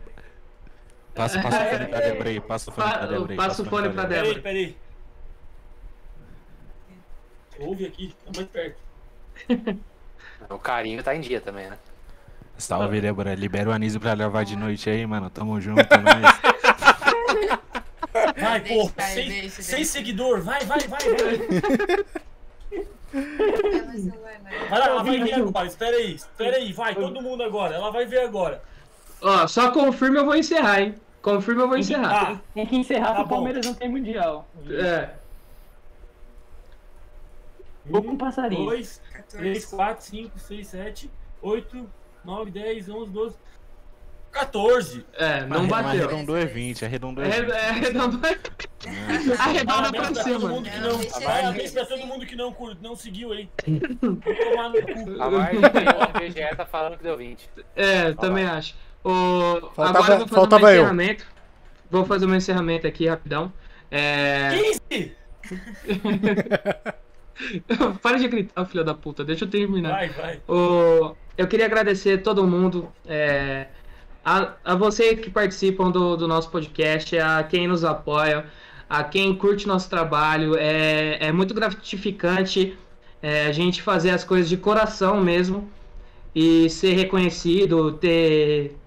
Passa, passa o fone pra Débora aí. Passa o fone pra Débora aí. Passa o fone pra Débora. Peraí, peraí. Ouve aqui, tá mais perto. O carinho tá em dia também, né? Salve, Débora. Libera o Anísio pra levar de noite aí, mano. Tamo junto, é nóis. Vai, vai, Sem, sem seguidor. Vai, vai, vai, vai. Vai lá, ela vai ver agora. Espera aí, espera aí. Vai, todo mundo agora. Ela vai ver agora. Ó, só confirma eu vou encerrar, hein? Confirma eu vou encerrar. Ah, Tem que encerrar Tá o. Palmeiras não tem mundial. É. Ou com passarinho. 2, 3, 4, 5, 6, 7, 8, 9, 10, 11, 12, 14. É, não Mas bateu. Arredondou é 20, arredondou é 20. É, é, arredondou. Arredonda pra Parabéns pra todo cima. mundo que Não, não. deixa Parabéns pra todo mundo que não, cur- não seguiu aí. Vou tomar no cu. A margem do BGE tá falando que deu 20. É, também acho. O... Faltava- Agora eu vou fazer um eu. encerramento. Vou fazer um encerramento aqui rapidão. É... 15! Para de gritar, filho da puta. Deixa eu terminar. Vai, vai. O- Eu queria agradecer a todo mundo, é, a, a vocês que participam do, do nosso podcast, a quem nos apoia, a quem curte nosso trabalho. É, é muito gratificante é, a gente fazer as coisas de coração mesmo e ser reconhecido, ter.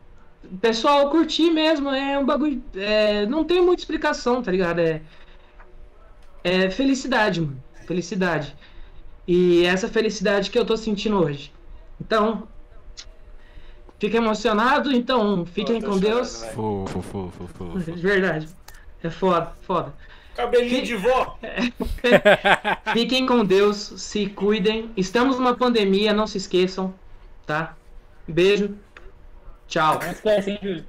Pessoal curtir mesmo, é um bagulho. é, não tem muita explicação, tá ligado? É, é felicidade, mano. Felicidade. E essa felicidade que eu tô sentindo hoje. Então, fica emocionado, então fiquem com Deus. Fofo, fofo, fofo. De verdade. É foda, foda. Cabelinho de vó. Fiquem com Deus, se cuidem. Estamos numa pandemia, não se esqueçam, tá? Beijo. Tchau. Não esquece, hein, Júlio?